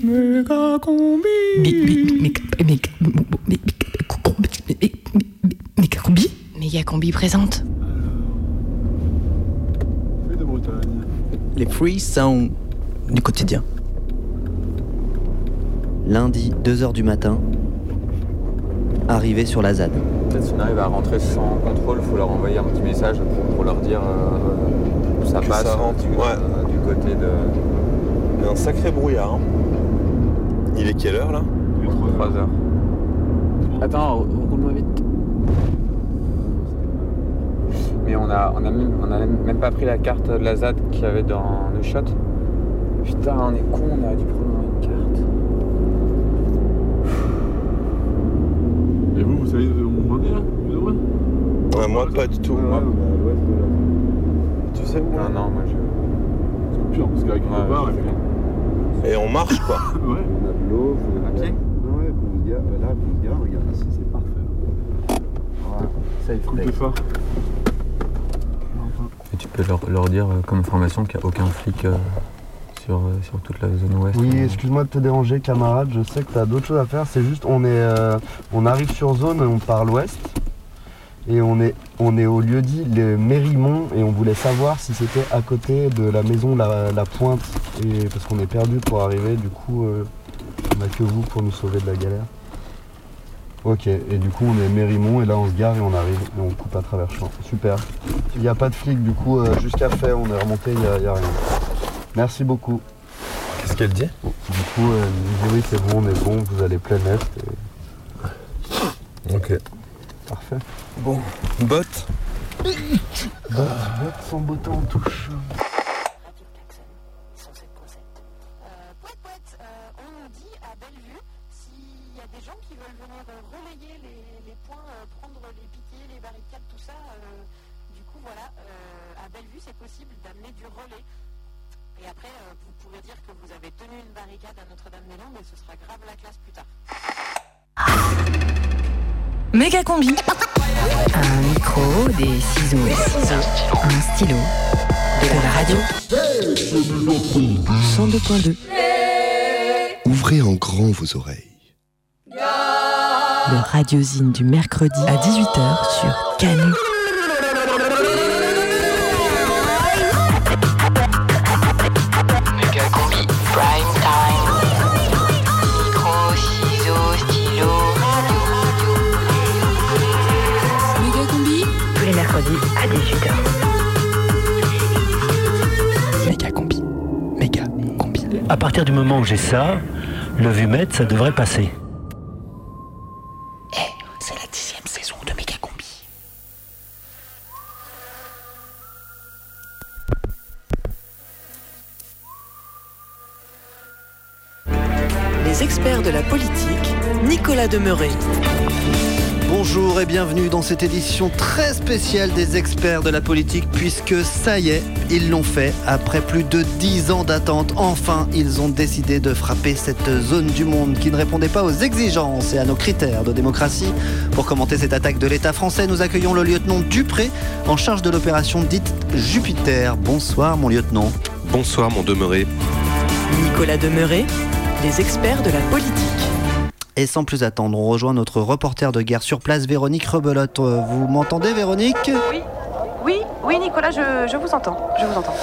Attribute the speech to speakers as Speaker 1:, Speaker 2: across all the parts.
Speaker 1: Méga combi.
Speaker 2: Méga combi Méga combi présente.
Speaker 1: De Bretagne.
Speaker 3: Les free sounds du quotidien.
Speaker 4: Lundi, 2h du matin, arrivé sur la ZAD.
Speaker 5: Peut-être si on arrive à rentrer sans contrôle, il faut leur envoyer un petit message pour, leur dire euh, où ça
Speaker 6: Que
Speaker 5: passe
Speaker 6: ça rentre,
Speaker 5: du,
Speaker 6: ouais.
Speaker 5: euh, du côté de
Speaker 6: Il y a un sacré brouillard. hein. Il est quelle heure là
Speaker 5: 3 heures. Attends, roule-moi vite. Mais on a, on, a même, on a même pas pris la carte de la ZAD qu'il y avait dans le shot. Putain, on est con, on a dû prendre une carte.
Speaker 1: Et vous, vous savez où on en est là
Speaker 6: Ouais, Moi pas du tout.
Speaker 5: Ouais,
Speaker 6: Tu sais où
Speaker 5: Non, non, moi je.
Speaker 1: C'est pire, parce qu'avec
Speaker 5: Ouais,
Speaker 1: une barre,
Speaker 6: Et on marche quoi.
Speaker 1: ouais.
Speaker 7: On a de l'eau, vous
Speaker 5: À pied
Speaker 7: Ouais, Bouga, là, Bouga, regarde ici, c'est parfait. Voilà, ça
Speaker 1: Coupe les phares.
Speaker 5: Et tu peux leur, leur dire euh, comme information qu'il n'y a aucun flic euh, sur, euh, sur toute la zone ouest.
Speaker 7: Oui, excuse-moi de te déranger, camarade. Je sais que tu as d'autres choses à faire. C'est juste, on est, euh, on arrive sur zone et on part l'ouest. Et on est, on est au lieu dit le Mérimont et on voulait savoir si c'était à côté de la maison La, la Pointe. Et parce qu'on est perdu pour arriver, du coup, euh, on n'a que vous pour nous sauver de la galère. Ok, et du coup on est Mérimont et là on se gare et on arrive et on coupe à travers champ. Super. Il n'y a pas de flic du coup euh, jusqu'à fait, on est remonté, il n'y a, rien. Merci beaucoup.
Speaker 6: Qu'est-ce qu'elle dit?
Speaker 7: Du coup, euh, il dit oui, c'est bon, on est bon, vous allez plein est. Et...
Speaker 6: Ok.
Speaker 7: Parfait.
Speaker 6: Bon. Botte
Speaker 7: Botte, botte sans bottin en touche.
Speaker 2: 102.2
Speaker 8: Ouvrez en grand vos oreilles.
Speaker 2: Le radiosine du mercredi à 18h sur Canu.
Speaker 9: Prime À
Speaker 10: partir du moment où j'ai ça, le vumètre, ça devrait passer.
Speaker 3: C'est la dixième saison de Méga combi.
Speaker 2: Les experts de la politique, Nicolas Demeuret.
Speaker 4: Cette édition très spéciale des experts de la politique puisque ça y est, ils l'ont fait. Après plus de 10 ans d'attente, enfin ils ont décidé de frapper cette zone du monde qui ne répondait pas aux exigences et à nos critères de démocratie. Pour commenter cette attaque de l'État français, nous accueillons le lieutenant Dupré en charge de l'opération dite Jupiter. Bonsoir mon lieutenant.
Speaker 8: Bonsoir mon demeuré.
Speaker 2: Nicolas Demeuret, les experts de la politique.
Speaker 4: Et sans plus attendre, on rejoint notre reporter de guerre sur place, Véronique Rebelote. Euh, Vous m'entendez Véronique?
Speaker 11: Oui, oui, oui, Nicolas, je, je vous entends, je vous entends.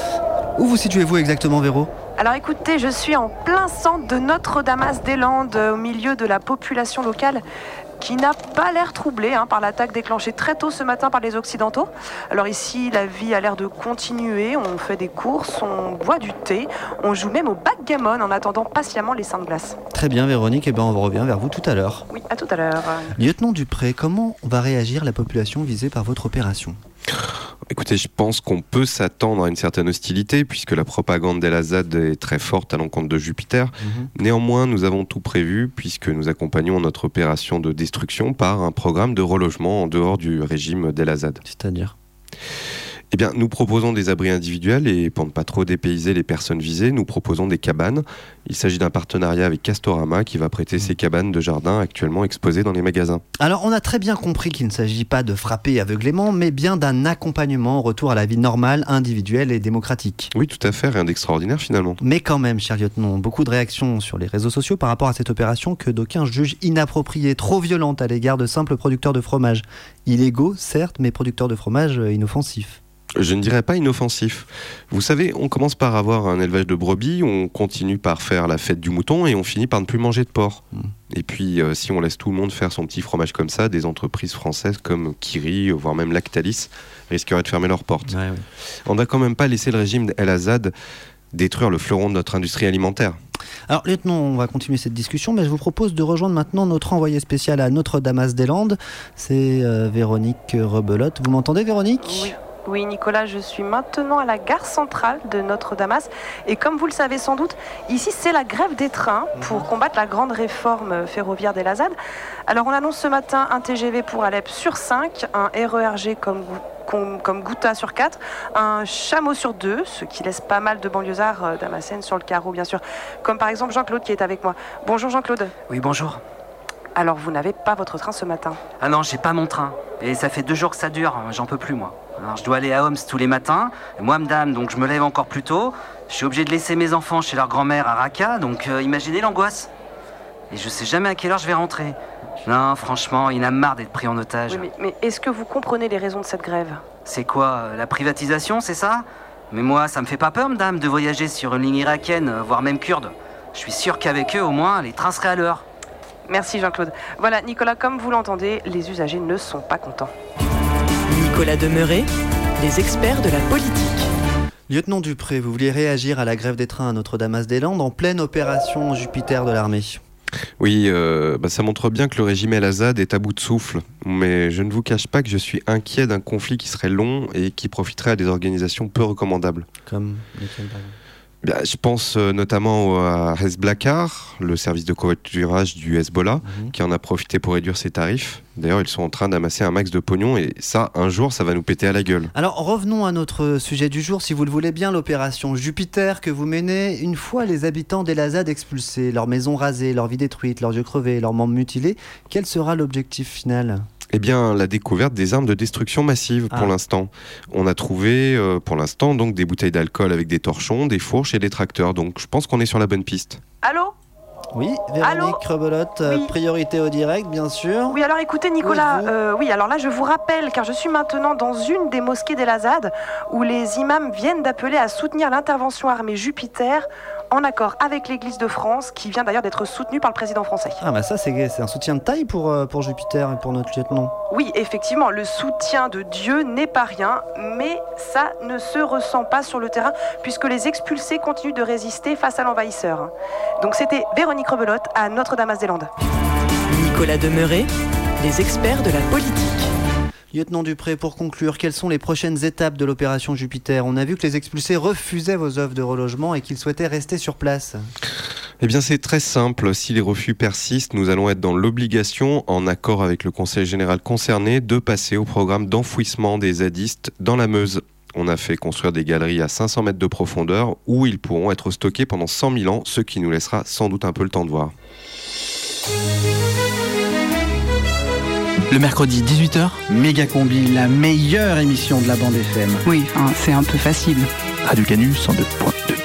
Speaker 4: Où vous situez-vous exactement Véro?
Speaker 11: Alors écoutez, je suis en plein centre de Notre-Damas-des-Landes, euh, au milieu de la population locale qui n'a pas l'air troublée hein, par l'attaque déclenchée très tôt ce matin par les Occidentaux. Alors ici, la vie a l'air de continuer, on fait des courses, on boit du thé, on joue même au backgammon en attendant patiemment les seins de glace.
Speaker 4: Très bien Véronique, et ben on revient vers vous tout à l'heure.
Speaker 11: Oui, à tout à l'heure.
Speaker 4: Lieutenant Dupré, comment va réagir la population visée par votre opération?
Speaker 8: Écoutez, je pense qu'on peut s'attendre à une certaine hostilité puisque la propagande d'El Azad est très forte à l'encontre de Jupiter. Néanmoins, nous avons tout prévu puisque nous accompagnons notre opération de destruction par un programme de relogement en dehors du régime d'El Azad.
Speaker 4: C'est-à-dire?
Speaker 8: Eh bien, nous proposons des abris individuels et pour ne pas trop dépayser les personnes visées, nous proposons des cabanes. Il s'agit d'un partenariat avec Castorama qui va prêter ces cabanes de jardin actuellement exposées dans les magasins.
Speaker 4: Alors on a très bien compris qu'il ne s'agit pas de frapper aveuglément, mais bien d'un accompagnement au retour à la vie normale, individuelle et démocratique.
Speaker 8: Oui, tout à fait, rien d'extraordinaire finalement.
Speaker 4: Mais quand même, cher lieutenant, beaucoup de réactions sur les réseaux sociaux par rapport à cette opération que d'aucuns jugent inappropriée, trop violente à l'égard de simples producteurs de fromage. Illégaux, certes, mais producteurs de fromage euh, inoffensifs.
Speaker 8: Je ne dirais pas inoffensif. Vous savez, on commence par avoir un élevage de brebis, on continue par faire la fête du mouton et on finit par ne plus manger de porc. Et puis, euh, si on laisse tout le monde faire son petit fromage comme ça, des entreprises françaises comme Kiri, voire même Lactalis, risqueraient de fermer leurs portes. On n'a quand même pas laissé le régime El Azad détruire le fleuron de notre industrie alimentaire.
Speaker 4: Alors, lieutenant, on va continuer cette discussion, mais je vous propose de rejoindre maintenant notre envoyé spécial à Notre-Dame-des-Landes. C'est euh, Véronique Rebelote. Vous m'entendez, Véronique?
Speaker 11: Oui. Oui, Nicolas, je suis maintenant à la gare centrale de Notre-Damas. Et comme vous le savez sans doute, ici, c'est la grève des trains pour combattre la grande réforme ferroviaire des Lazades. Alors, on annonce ce matin un TGV pour Alep sur 5, un RERG comme, comme, comme Gouta sur 4, un chameau sur 2, ce qui laisse pas mal de banlieusards euh, damascènes sur le carreau, bien sûr. Comme par exemple Jean-Claude qui est avec moi. Bonjour Jean-Claude.
Speaker 12: Oui, bonjour.
Speaker 11: Alors, vous n'avez pas votre train ce matin?
Speaker 12: Ah non, j'ai pas mon train. Et ça fait deux jours que ça dure, j'en peux plus moi. Alors je dois aller à Homs tous les matins. Moi, madame, donc je me lève encore plus tôt. Je suis obligé de laisser mes enfants chez leur grand-mère à Raqqa, donc euh, imaginez l'angoisse. Et je sais jamais à quelle heure je vais rentrer. Non, franchement, il en a marre d'être pris en otage.
Speaker 11: Oui, mais, mais est-ce que vous comprenez les raisons de cette grève?
Speaker 12: C'est quoi euh, La privatisation, c'est ça? Mais moi, ça me fait pas peur, madame, de voyager sur une ligne irakienne, euh, voire même kurde. Je suis sûr qu'avec eux, au moins, les trains seraient à l'heure.
Speaker 11: Merci Jean-Claude. Voilà, Nicolas, comme vous l'entendez, les usagers ne sont pas contents.
Speaker 2: Nicolas Demeuret, les experts de la politique.
Speaker 4: Lieutenant Dupré, vous vouliez réagir à la grève des trains à Notre-Dame-des-Landes en pleine opération Jupiter de l'armée.
Speaker 8: Oui, euh, bah, ça montre bien que le régime El Azad est à bout de souffle. Mais je ne vous cache pas que je suis inquiet d'un conflit qui serait long et qui profiterait à des organisations peu recommandables.
Speaker 4: Comme lesquelles, par exemple
Speaker 8: Bah, je pense euh, notamment à Hezblakar, le service de covoiturage du Hezbollah, qui en a profité pour réduire ses tarifs. D'ailleurs, ils sont en train d'amasser un max de pognon et ça, un jour, ça va nous péter à la gueule.
Speaker 4: Alors revenons à notre sujet du jour, si vous le voulez bien, l'opération Jupiter que vous menez une fois les habitants d'Elazad expulsés, leurs maisons rasées, leurs vies détruites, leurs yeux crevés, leurs membres mutilés. Quel sera l'objectif final?
Speaker 8: Eh bien, la découverte des armes de destruction massive pour
Speaker 4: Ah.
Speaker 8: l'instant. On a trouvé, euh, pour l'instant, donc des bouteilles d'alcool avec des torchons, des fourches et des tracteurs. Donc, je pense qu'on est sur la bonne piste.
Speaker 11: Allô?
Speaker 4: Oui, Véronique Rebelote, euh, priorité au direct, bien sûr.
Speaker 11: Oui, alors écoutez, Nicolas, euh, oui, alors là, je vous rappelle, car je suis maintenant dans une des mosquées d'El Azad, où les imams viennent d'appeler à soutenir l'intervention armée Jupiter, en accord avec l'Église de France, qui vient d'ailleurs d'être soutenue par le président français.
Speaker 4: Ah bah ça c'est un soutien de taille pour, euh, pour Jupiter et pour notre lieutenant.
Speaker 11: Oui, effectivement, le soutien de Dieu n'est pas rien, mais ça ne se ressent pas sur le terrain, puisque les expulsés continuent de résister face à l'envahisseur. Donc c'était Véronique Rebelote à Notre-Dame-des-Landes.
Speaker 2: Nicolas Demeuret, les experts de la politique.
Speaker 4: Lieutenant Dupré, pour conclure, quelles sont les prochaines étapes de l'opération Jupiter? On a vu que les expulsés refusaient vos offres de relogement et qu'ils souhaitaient rester sur place.
Speaker 8: Eh bien, c'est très simple. Si les refus persistent, nous allons être dans l'obligation, en accord avec le Conseil général concerné, de passer au programme d'enfouissement des zadistes dans la Meuse. On a fait construire des galeries à 500 mètres de profondeur où ils pourront être stockés pendant 100 000 ans, ce qui nous laissera sans doute un peu le temps de voir.
Speaker 13: Le mercredi 18h,
Speaker 3: Méga Combi, la meilleure émission de la bande FM.
Speaker 14: Oui, c'est un peu facile.
Speaker 13: Radio Canu 102.2.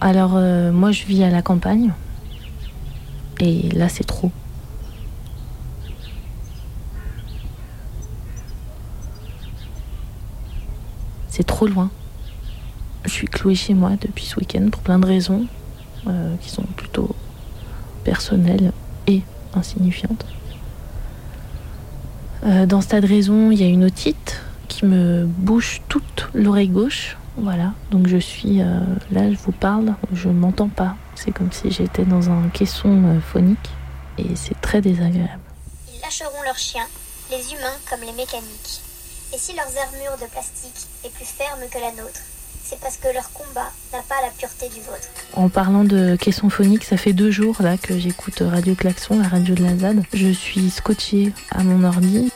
Speaker 15: alors euh, moi je vis à la campagne. Et là c'est trop. C'est trop loin. Je suis clouée chez moi depuis ce week-end pour plein de raisons euh, qui sont plutôt personnelles et insignifiantes. Euh, dans ce tas de raisons, il y a une otite qui me bouche toute l'oreille gauche. Voilà, donc je suis euh, là, je vous parle, je m'entends pas. C'est comme si j'étais dans un caisson euh, phonique et c'est très désagréable.
Speaker 16: Ils lâcheront leurs chiens, les humains comme les mécaniques. Et si leurs armures de plastique est plus ferme que la nôtre, c'est parce que leur combat n'a pas la pureté du vôtre.
Speaker 15: En parlant de caisson phonique, ça fait deux jours là que j'écoute Radio Klaxon, la radio de la ZAD. Je suis scotchée à mon ordi.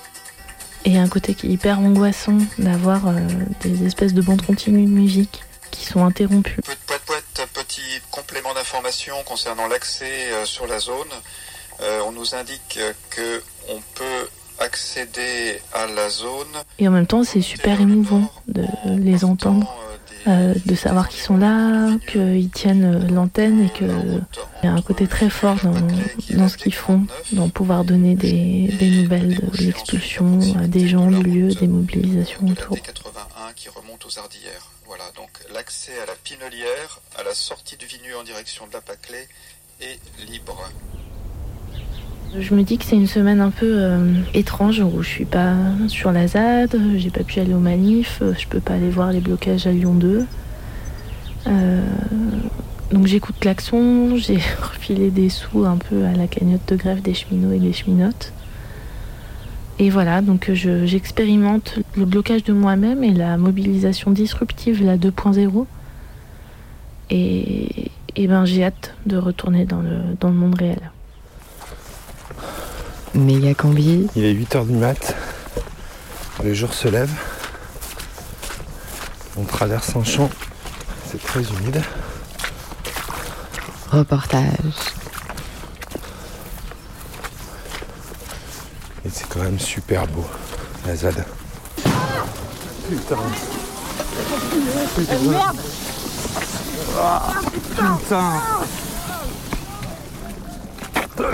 Speaker 15: Et un côté qui est hyper angoissant d'avoir euh, des espèces de bandes continues de musique qui sont interrompues.
Speaker 17: Petit complément d'information concernant l'accès euh, sur la zone. Euh, on nous indique que on peut accéder à la zone.
Speaker 15: Et en même temps, c'est super émouvant de les entendre, euh, de savoir qu'ils sont là, qu'ils tiennent euh, l'antenne et qu'il y a un côté très fort dans, dans ce qu'ils font, dans pouvoir donner des, des nouvelles de l'expulsion des gens, du lieu, des mobilisations autour.
Speaker 17: 81 qui remonte aux Ardillères. Voilà, donc l'accès à la Pinelière, à la sortie du Vigneux en direction de la Paclay est libre.
Speaker 15: Je me dis que c'est une semaine un peu euh, étrange où je suis pas sur la ZAD, j'ai pas pu aller aux manifs, euh, je peux pas aller voir les blocages à Lyon 2. Euh, donc j'écoute Klaxon, j'ai refilé des sous un peu à la cagnotte de grève des cheminots et des cheminotes. Et voilà, donc je- j'expérimente le blocage de moi-même et la mobilisation disruptive, la 2.0. Et, et ben j'ai hâte de retourner dans le monde réel.
Speaker 2: Méga combi.
Speaker 18: Il est 8h du mat. Le jour se lève. On traverse un champ. C'est très humide.
Speaker 2: Reportage.
Speaker 18: Et c'est quand même super beau, la ZAD. Putain.
Speaker 19: merde
Speaker 18: Ah, putain.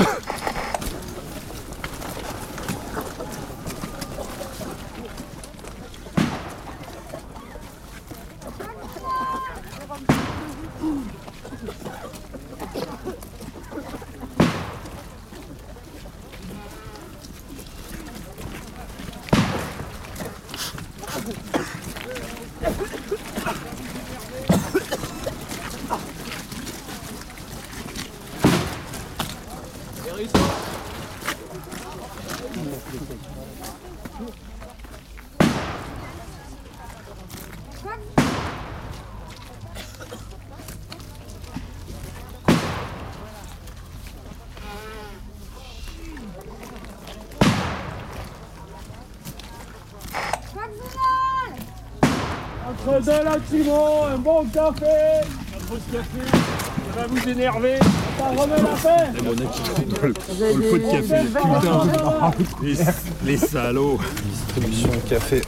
Speaker 20: Deux latino, un bon café, un bon café, ça va vous énerver, ça remet la paix.
Speaker 21: le pot de café, putain. Les, les salauds.
Speaker 18: Distribution de café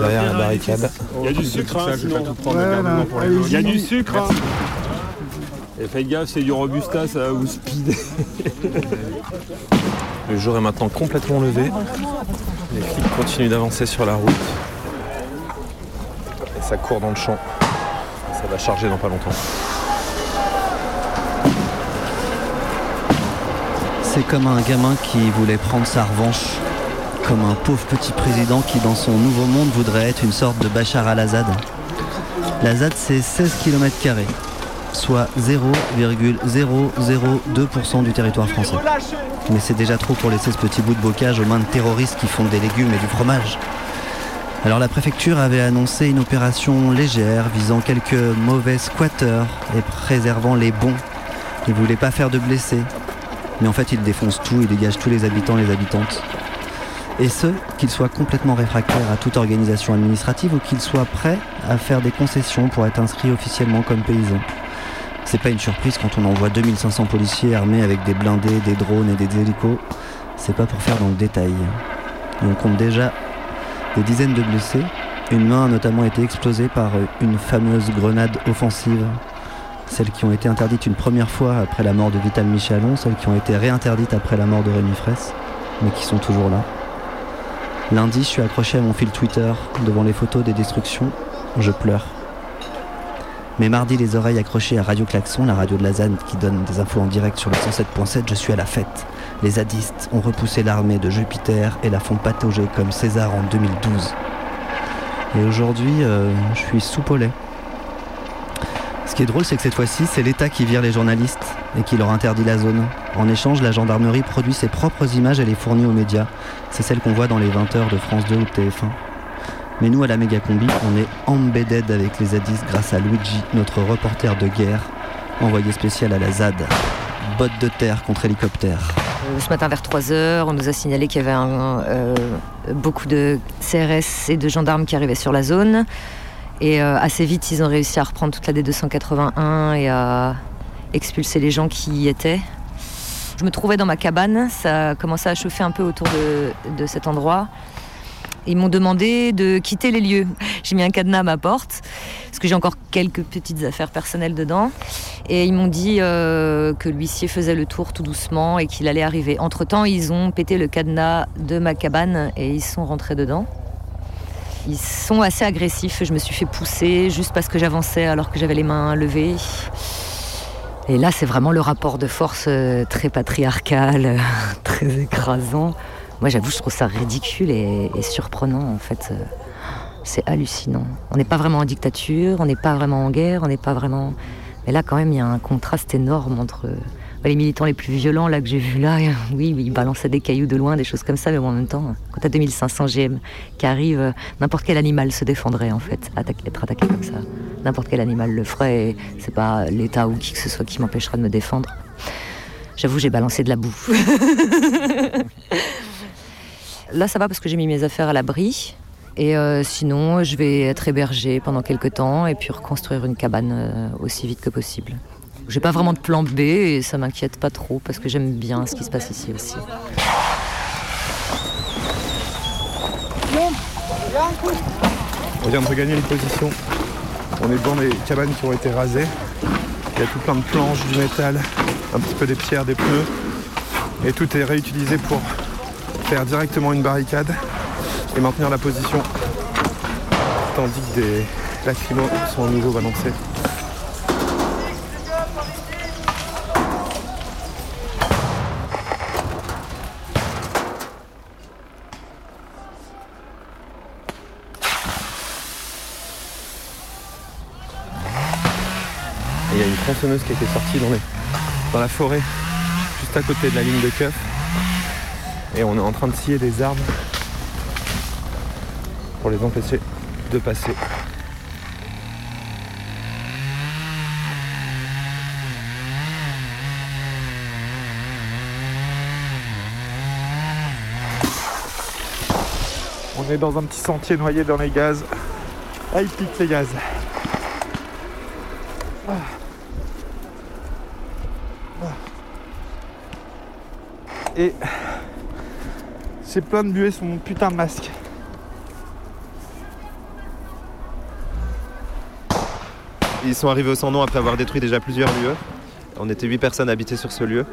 Speaker 18: derrière la barricade.
Speaker 20: Il y a du sucre, hein,
Speaker 21: Ça, je vais
Speaker 20: sinon.
Speaker 21: pas tout prendre, mais gardez-moi pour les
Speaker 20: Il y a du sucre, hein. Et faites gaffe, c'est du robusta, ça va vous speeder.
Speaker 18: Le jour est maintenant complètement levé. Les flics continuent d'avancer sur la route. Ça court dans le champ. Ça va charger dans pas longtemps.
Speaker 4: C'est comme un gamin qui voulait prendre sa revanche. Comme un pauvre petit président qui, dans son nouveau monde, voudrait être une sorte de Bachar al-Assad. La ZAD, c'est 16 km, soit 0,002% du territoire français. Mais c'est déjà trop pour laisser ce petit bout de bocage aux mains de terroristes qui font des légumes et du fromage. Alors la préfecture avait annoncé une opération légère visant quelques mauvais squatteurs et préservant les bons. Ils voulaient pas faire de blessés. Mais en fait, ils défoncent tout, ils dégagent tous les habitants, les habitantes. Et ce, qu'ils soient complètement réfractaires à toute organisation administrative ou qu'ils soient prêts à faire des concessions pour être inscrits officiellement comme paysans. C'est pas une surprise quand on envoie 2500 policiers armés avec des blindés, des drones et des hélicos. C'est pas pour faire dans le détail. Et on compte déjà Des dizaines de blessés. Une main a notamment été explosée par une fameuse grenade offensive. Celles qui ont été interdites une première fois après la mort de Vital Michalon, celles qui ont été réinterdites après la mort de Rémi Fraisse, mais qui sont toujours là. Lundi, je suis accroché à mon fil Twitter devant les photos des destructions. Je pleure. Mais mardi, les oreilles accrochées à Radio Klaxon, la radio de la ZAN qui donne des infos en direct sur le 107.7, je suis à la fête. Les zadistes ont repoussé l'armée de Jupiter et la font patauger comme César en 2012. Et aujourd'hui, euh, je suis sous Paulet. Ce qui est drôle, c'est que cette fois-ci, c'est l'État qui vire les journalistes et qui leur interdit la zone. En échange, la gendarmerie produit ses propres images et les fournit aux médias. C'est celles qu'on voit dans les 20h de France 2 ou de TF1. Mais nous, à la méga combi, on est embedded avec les zadistes grâce à Luigi, notre reporter de guerre, envoyé spécial à la ZAD. Botte de terre contre hélicoptère.
Speaker 22: Euh, Ce matin vers 3h, on nous a signalé qu'il y avait euh, beaucoup de CRS et de gendarmes qui arrivaient sur la zone. Et euh, assez vite, ils ont réussi à reprendre toute la D281 et à expulser les gens qui y étaient. Je me trouvais dans ma cabane, ça a commencé à chauffer un peu autour de cet endroit. Ils m'ont demandé de quitter les lieux. J'ai mis un cadenas à ma porte, parce que j'ai encore quelques petites affaires personnelles dedans. Et ils m'ont dit euh, que l'huissier faisait le tour tout doucement et qu'il allait arriver. Entre-temps, ils ont pété le cadenas de ma cabane et ils sont rentrés dedans. Ils sont assez agressifs. Je me suis fait pousser juste parce que j'avançais alors que j'avais les mains levées. Et là, c'est vraiment le rapport de force euh, très patriarcal, euh, très écrasant. Moi, j'avoue, je trouve ça ridicule et, surprenant, en fait. Euh, C'est hallucinant. On n'est pas vraiment en dictature, on n'est pas vraiment en guerre, on n'est pas vraiment. Mais là, quand même, il y a un contraste énorme entre euh, les militants les plus violents là que j'ai vus là. Oui, ils balançaient des cailloux de loin, des choses comme ça, mais en même temps, quand t'as 2500 GM qui arrivent, euh, n'importe quel animal se défendrait en fait, être attaqué comme ça. N'importe quel animal le ferait. et C'est pas l'État ou qui que ce soit qui m'empêchera de me défendre. J'avoue, j'ai balancé de la boue. Là, ça va parce que j'ai mis mes affaires à l'abri. Et euh, sinon, je vais être hébergée pendant quelques temps et puis reconstruire une cabane euh, aussi vite que possible. J'ai pas vraiment de plan B et ça m'inquiète pas trop parce que j'aime bien ce qui se passe ici aussi.
Speaker 18: On vient de regagner une position. On est devant des cabanes qui ont été rasées. Il y a tout plein de planches, du métal, un petit peu des pierres, des pneus. Et tout est réutilisé pour faire directement une barricade et maintenir la position. Tandis que des lacrymos sont à nouveau balancés. Il y a une tronçonneuse qui été sortie dans, dans la forêt, juste à côté de la ligne de keuf. Et on est en train de scier des arbres pour les empêcher de passer. On est dans un petit sentier noyé dans les gaz. Ah, il pique les gaz. Ah. Et j'ai plein de buée putain de masque.
Speaker 23: Ils sont arrivés au sans nom après avoir détruit déjà plusieurs lieux. On était 8 personnes habitées sur ce lieu.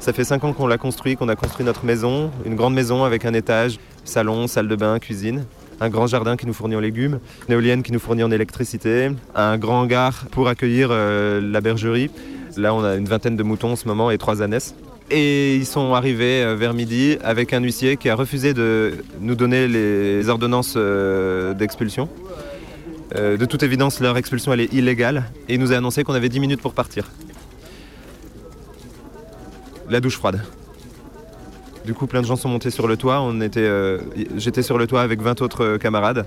Speaker 23: Ça fait 5 ans qu'on l'a construit, qu'on a construit notre maison, une grande maison avec un étage, salon, salle de bain, cuisine, un grand jardin qui nous fournit en légumes, une éolienne qui nous fournit en électricité, un grand hangar pour accueillir euh, la bergerie. Là, on a une vingtaine de moutons en ce moment et trois ânesses. Et ils sont arrivés euh, vers midi avec un huissier qui a refusé de nous donner les ordonnances euh, d'expulsion. Euh, de toute évidence, leur expulsion est illégale et il nous a annoncé qu'on avait 10 minutes pour partir. La douche froide. Du coup, plein de gens sont montés sur le toit. J'étais sur le toit avec 20 autres camarades,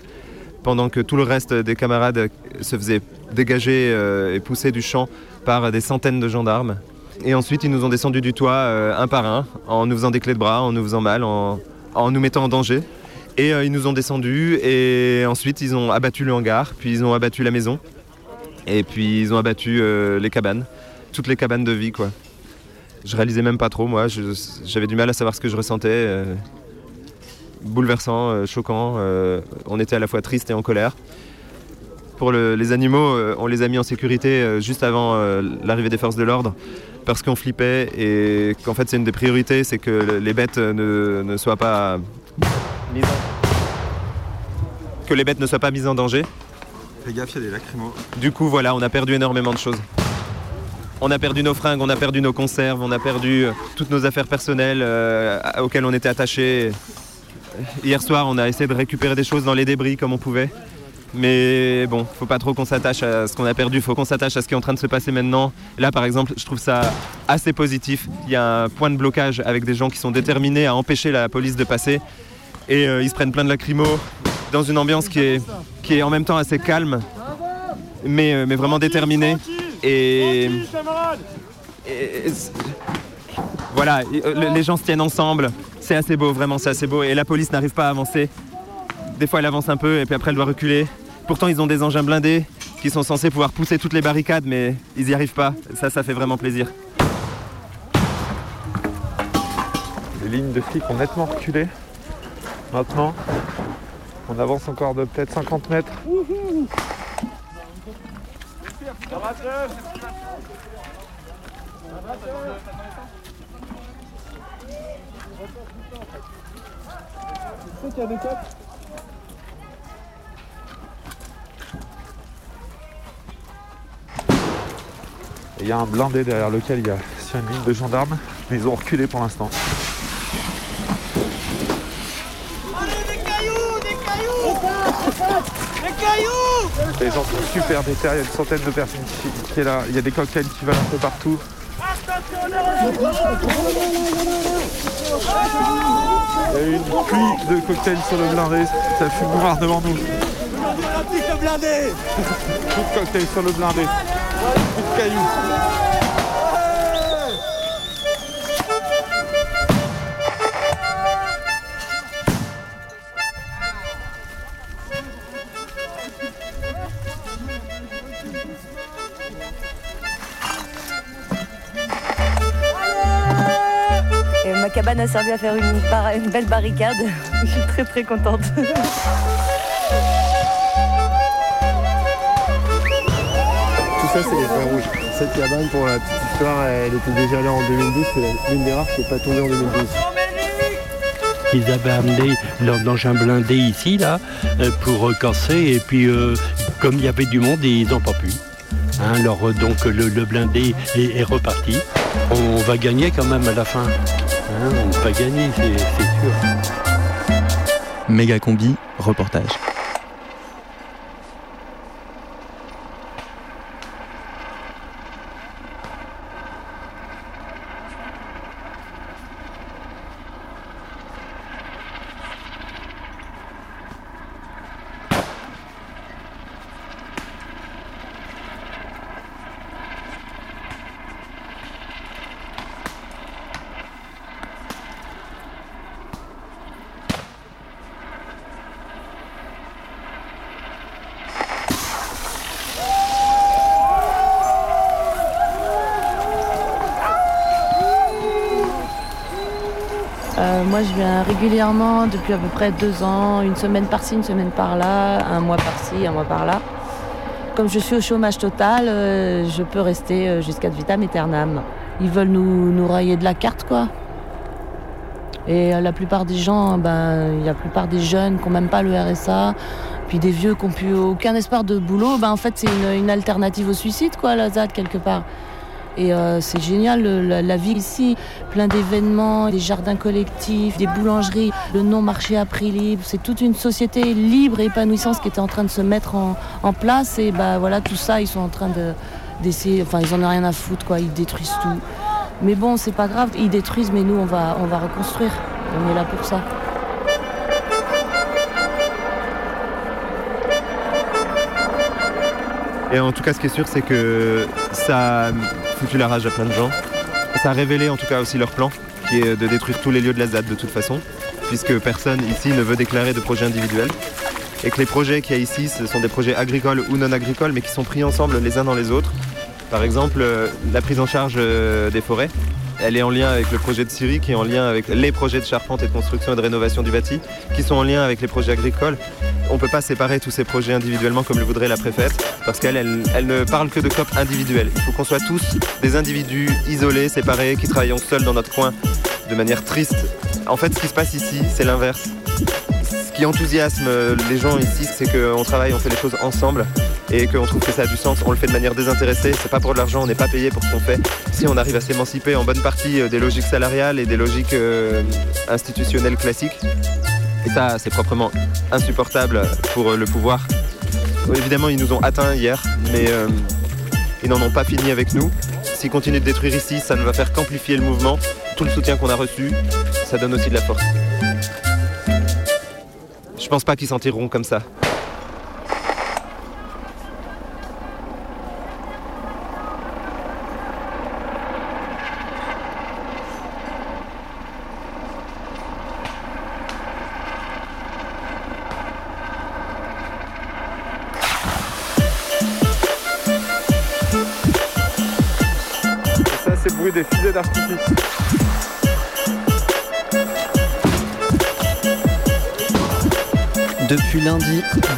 Speaker 23: pendant que tout le reste des camarades se faisait dégager et pousser du champ par des centaines de gendarmes. Et ensuite, ils nous ont descendu du toit euh, un par un, en nous faisant des clés de bras, en nous faisant mal, en, en nous mettant en danger. Et euh, ils nous ont descendus et ensuite ils ont abattu le hangar, puis ils ont abattu la maison, et puis ils ont abattu euh, les cabanes, toutes les cabanes de vie quoi. Je réalisais même pas trop moi, j'avais du mal à savoir ce que je ressentais. bouleversant, choquant. on était à la fois triste et en colère. Pour le- les animaux, on les a mis en sécurité juste avant l'arrivée des forces de l'ordre parce qu'on flippait et qu'en fait c'est une des priorités, c'est que le- les bêtes ne, ne soient pas mises en... que les bêtes ne soient pas mises en danger.
Speaker 18: Fais gaffe, il y a des lacrymos.
Speaker 23: Du coup, voilà, on a perdu énormément de choses. On a perdu nos fringues, on a perdu nos conserves, on a perdu euh, toutes nos affaires personnelles euh, auxquelles on était attachés. Hier soir, on a essayé de récupérer des choses dans les débris comme on pouvait. Mais bon, faut pas trop qu'on s'attache à ce qu'on a perdu, faut qu'on s'attache à ce qui est en train de se passer maintenant. Là, par exemple, je trouve ça assez positif. Il y a un point de blocage avec des gens qui sont déterminés à empêcher la police de passer. Et euh, ils se prennent plein de lacrymos dans une ambiance qui est, en même temps assez calme, mais, euh, vraiment déterminée. Voilà, euh, le- les gens se tiennent ensemble. C'est assez beau, vraiment, c'est assez beau. Et la police n'arrive pas à avancer. Des fois, elle avance un peu et puis après, elle doit reculer. Pourtant, ils ont des engins blindés qui sont censés pouvoir pousser toutes les barricades, mais ils n'y arrivent pas. Ça, ça fait vraiment plaisir.
Speaker 18: Les lignes de flics ont nettement reculé. Maintenant, on avance encore de peut-être 50 mètres. Il y a un blindé derrière lequel il y a sur une ligne de gendarmes, mais ils ont reculé pour l'instant. Les gens sont super déter, il y a une centaine de personnes qui, qui est là, il y a des cocktails qui valent un peu partout. Il y a eu une pluie de cocktails sur le blindé, ça fume noir devant nous. Tout de cocktails sur le blindé. Tout de
Speaker 24: cabane a servi à faire une, une belle barricade. Je suis très très contente.
Speaker 7: Tout ça, c'est les points rouges. Cette cabane, pour la petite histoire, elle était déjà là en 2012. C'est l'une des rares qui n'est pas tombée en 2012.
Speaker 25: Ils avaient amené leur engin blindé ici, là, euh, pour casser. Et puis, euh, comme il y avait du monde, ils n'ont pas pu. Hein, alors, euh, donc, le, le blindé est, est reparti. On va gagner quand même à la fin. Hein, on va gagner, c'est c'est sûr.
Speaker 3: Méga combi, reportage.
Speaker 26: Euh, moi, je viens régulièrement depuis à peu près deux ans, une semaine par-ci, une semaine par-là, un mois par-ci, un mois par-là. Comme je suis au chômage total, euh, je peux rester euh, jusqu'à vitam aeternam. Ils veulent nous, nous de la carte, quoi. Et euh, la plupart des gens, ben, la plupart des jeunes qui n'ont même pas le RSA, puis des vieux qui n'ont plus aucun espoir de boulot, ben, en fait, c'est une, une alternative au suicide, quoi, la ZAD, quelque part. Et euh, c'est génial, la, ville ici, plein d'événements, des jardins collectifs, des boulangeries, le non-marché à prix libre. C'est toute une société libre et épanouissante qui était en train de se mettre en, place. Et bah voilà, tout ça, ils sont en train de- d'essayer, enfin ils en ont rien à foutre, quoi, ils détruisent tout. Mais bon, c'est pas grave, ils détruisent, mais nous, on va, on va reconstruire. On est là pour ça.
Speaker 23: Et en tout cas, ce qui est sûr, c'est que ça foutu la rage à plein de gens. Ça a révélé en tout cas aussi leur plan, qui est de détruire tous les lieux de la ZAD de toute façon, puisque personne ici ne veut déclarer de projet individuel. Et que les projets qu'il y a ici, ce sont des projets agricoles ou non agricoles, mais qui sont pris ensemble les uns dans les autres. Par exemple, euh, la prise en charge euh, des forêts. Elle est en lien avec le projet de Syrie, qui est en lien avec les projets de charpente et de construction et de rénovation du bâti, qui sont en lien avec les projets agricoles. On ne peut pas séparer tous ces projets individuellement comme le voudrait la préfète, parce qu'elle elle, ne parle que de COP individuelles. Il faut qu'on soit tous des individus isolés, séparés, qui travaillons seuls dans notre coin de manière triste. En fait, ce qui se passe ici, c'est l'inverse. Ce qui enthousiasme les gens ici, c'est qu'on travaille, on fait les choses ensemble et qu'on trouve que ça a du sens. On le fait de manière désintéressée, c'est pas pour de l'argent, on n'est pas payé pour ce qu'on fait. Si on arrive à s'émanciper en bonne partie euh, des logiques salariales et des logiques euh, institutionnelles classiques, et ça, c'est proprement insupportable pour euh, le pouvoir. Évidemment, ils nous ont atteints hier, mais ils n'en ont pas fini avec nous. S'ils continuent de détruire ici, ça ne va faire qu'amplifier le mouvement. Tout le soutien qu'on a reçu, ça donne aussi de la force. Je pense pas qu'ils s'en tireront comme. Ça,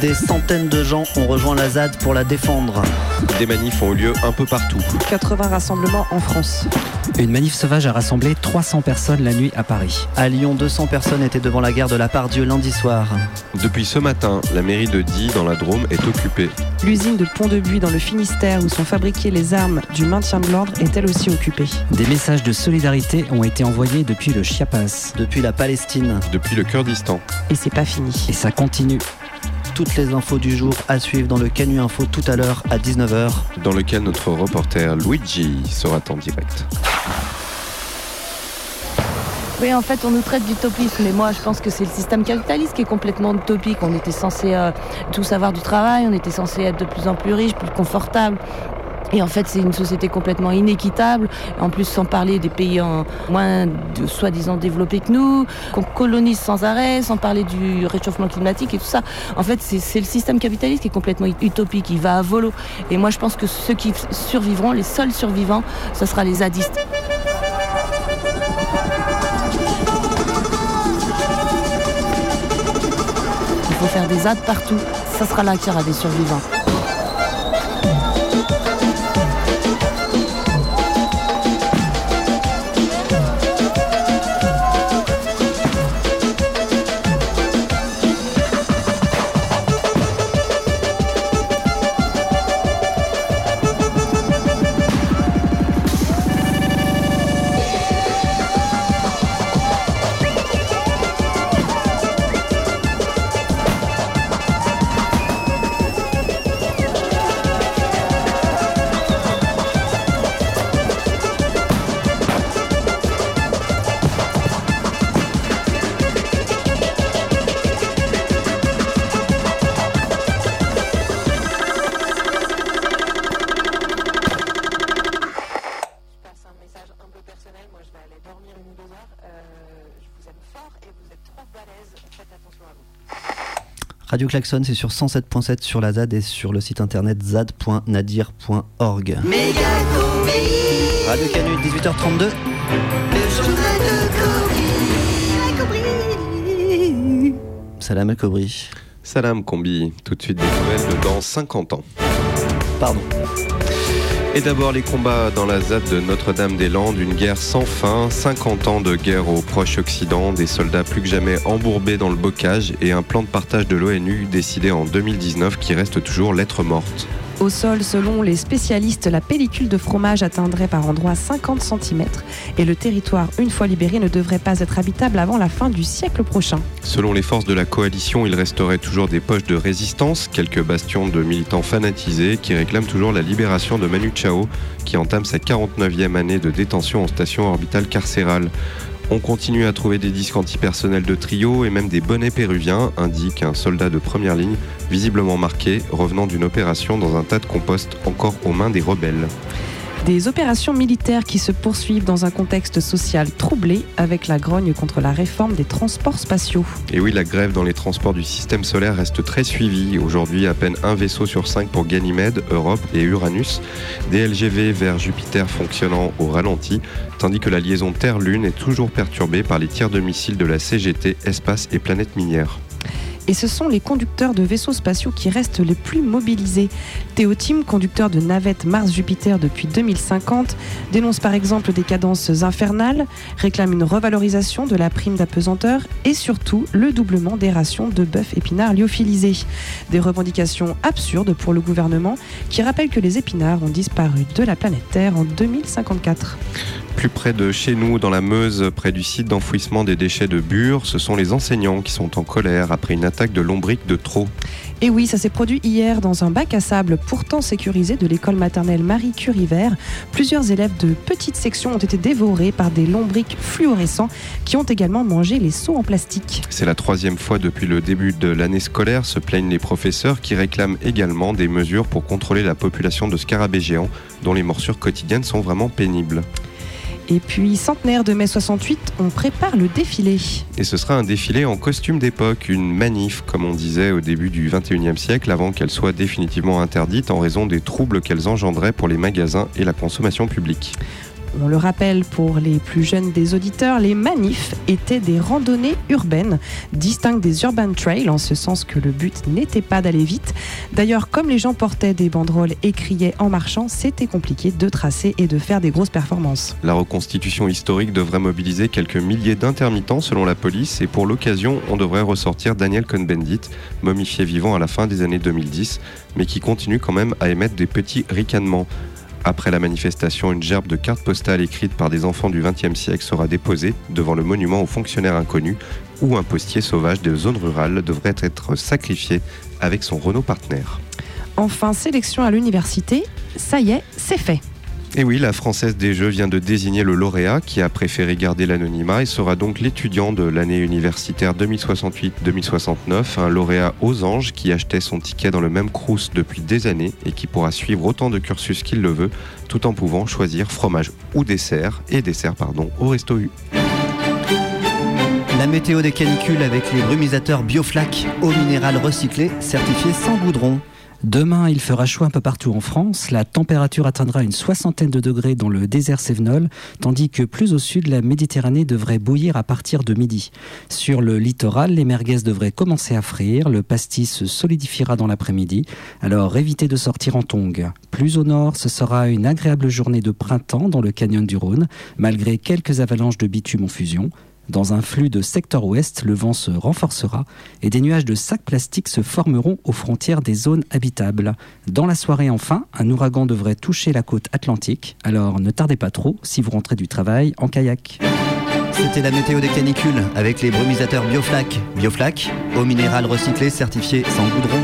Speaker 27: des
Speaker 4: centaines de gens ont rejoint la ZAD pour la défendre.
Speaker 8: Des manifs ont eu lieu un peu partout.
Speaker 11: 80 rassemblements en France.
Speaker 28: Une manif sauvage a rassemblé 300 personnes la nuit à Paris.
Speaker 4: À Lyon, 200 personnes étaient devant la gare de la Pardieu lundi soir.
Speaker 8: Depuis ce matin, la mairie de Die, dans la Drôme, est occupée.
Speaker 11: L'usine de Pont-de-Buis dans le Finistère où sont fabriquées les armes du maintien de l'ordre est elle aussi occupée.
Speaker 28: Des messages de solidarité ont été envoyés depuis le Chiapas.
Speaker 4: Depuis la Palestine.
Speaker 8: Depuis le Kurdistan.
Speaker 11: Et c'est pas fini.
Speaker 28: Et ça continue.
Speaker 4: Toutes les infos du jour à suivre dans le Canu Info tout à l'heure à 19h.
Speaker 8: Dans lequel notre reporter Luigi sera en direct.
Speaker 26: Oui, en fait, on nous traite d'utopisme, mais moi, je pense que c'est le système capitaliste qui est complètement utopique. On était censé euh, tous avoir du travail, on était censé être de plus en plus riches, plus confortables. Et en fait, c'est une société complètement inéquitable. En plus, sans parler des pays moins de soi-disant développés que nous, qu'on colonise sans arrêt, sans parler du réchauffement climatique et tout ça. En fait, c'est c'est le système capitaliste qui est complètement utopique. Il va à volo. Et moi, je pense que ceux qui survivront, les seuls survivants, ce sera les zadistes. Il faut faire des ZAD partout. Ça sera là qu'il y aura des survivants.
Speaker 4: Radio Klaxon, c'est sur 107.7 sur la ZAD et sur le site internet zad.nadir.org. Radio Canu, 18h32. Salam El Kobri.
Speaker 8: Salam Combi, tout de suite des nouvelles de dans 50 ans.
Speaker 4: Pardon.
Speaker 8: Et d'abord les combats dans la ZAD de Notre-Dame-des-Landes, une guerre sans fin, 50 ans de guerre au Proche-Occident, des soldats plus que jamais embourbés dans le bocage. Et un plan de partage de l'ONU décidé en 2019 qui reste toujours lettre morte.
Speaker 11: Au sol, selon les spécialistes, la pellicule de fromage atteindrait par endroits 50 cm et le territoire, une fois libéré, ne devrait pas être habitable avant la fin du siècle prochain.
Speaker 8: Selon les forces de la coalition, il resterait toujours des poches de résistance, quelques bastions de militants fanatisés qui réclament toujours la libération de Manu Chao, qui entame sa 49e année de détention en station orbitale carcérale. On continue à trouver des disques antipersonnels de trio et même des bonnets péruviens, indique un soldat de première ligne, visiblement marqué, revenant d'une opération dans un tas de compost encore aux mains des rebelles.
Speaker 11: Des opérations militaires qui se poursuivent dans un contexte social troublé avec la grogne contre la réforme des transports spatiaux.
Speaker 8: Et oui, la grève dans les transports du système solaire reste très suivie. Aujourd'hui, à peine un vaisseau sur cinq pour Ganymède, Europe et Uranus. Des LGV vers Jupiter fonctionnant au ralenti, tandis que la liaison Terre-Lune est toujours perturbée par les tirs de missiles de la CGT Espace et Planète Minière.
Speaker 11: Et ce sont les conducteurs de vaisseaux spatiaux qui restent les plus mobilisés. Théotime, conducteur de navettes Mars-Jupiter depuis 2050, dénonce par exemple des cadences infernales, réclame une revalorisation de la prime d'apesanteur et surtout le doublement des rations de bœuf épinard lyophilisé. Des revendications absurdes pour le gouvernement qui rappelle que les épinards ont disparu de la planète Terre en 2054.
Speaker 8: Plus près de chez nous, dans la Meuse, près du site d'enfouissement des déchets de Bure, ce sont les enseignants qui sont en colère après une attaque de lombriques de trop.
Speaker 11: Et oui, ça s'est produit hier dans un bac à sable pourtant sécurisé de l'école maternelle Marie Curie Vert. Plusieurs élèves de petites sections ont été dévorés par des lombriques fluorescents qui ont également mangé les seaux en plastique.
Speaker 8: C'est la troisième fois depuis le début de l'année scolaire, se plaignent les professeurs qui réclament également des mesures pour contrôler la population de scarabées géants dont les morsures quotidiennes sont vraiment pénibles.
Speaker 11: Et puis, centenaire de mai 68, on prépare le défilé.
Speaker 8: Et ce sera un défilé en costume d'époque, une manif, comme on disait au début du 21e siècle, avant qu'elle soit définitivement interdite en raison des troubles qu'elles engendraient pour les magasins et la consommation publique.
Speaker 11: On le rappelle pour les plus jeunes des auditeurs, les manifs étaient des randonnées urbaines, distinctes des urban trails, en ce sens que le but n'était pas d'aller vite. D'ailleurs, comme les gens portaient des banderoles et criaient en marchant, c'était compliqué de tracer et de faire des grosses performances.
Speaker 8: La reconstitution historique devrait mobiliser quelques milliers d'intermittents selon la police et pour l'occasion, on devrait ressortir Daniel Cohn-Bendit, momifié vivant à la fin des années 2010, mais qui continue quand même à émettre des petits ricanements. Après la manifestation, une gerbe de cartes postales écrites par des enfants du XXe siècle sera déposée devant le monument aux fonctionnaires inconnus où un postier sauvage des zones rurales devrait être sacrifié avec son Renault partenaire.
Speaker 11: Enfin, sélection à l'université, ça y est, c'est fait.
Speaker 8: Et oui, la Française des Jeux vient de désigner le lauréat qui a préféré garder l'anonymat et sera donc l'étudiant de l'année universitaire 2068-2069, un lauréat aux anges qui achetait son ticket dans le même crous depuis des années et qui pourra suivre autant de cursus qu'il le veut, tout en pouvant choisir fromage ou dessert, et dessert pardon, au resto U.
Speaker 4: La météo des canicules avec les brumisateurs Bioflac, eau minérale recyclée, certifiée sans goudron.
Speaker 28: Demain, il fera chaud un peu partout en France. La température atteindra une soixantaine de degrés dans le désert sévenol, tandis que plus au sud, la Méditerranée devrait bouillir à partir de midi. Sur le littoral, les merguez devraient commencer à frire, le pastis se solidifiera dans l'après-midi, alors évitez de sortir en tongs. Plus au nord, ce sera une agréable journée de printemps dans le canyon du Rhône, malgré quelques avalanches de bitume en fusion. Dans un flux de secteur ouest, le vent se renforcera et des nuages de sacs plastiques se formeront aux frontières des zones habitables. Dans la soirée enfin, un ouragan devrait toucher la côte atlantique, alors ne tardez pas trop si vous rentrez du travail en kayak.
Speaker 4: C'était la météo des canicules avec les brumisateurs Bioflac. Bioflac, eau minérale recyclée certifiée sans goudron.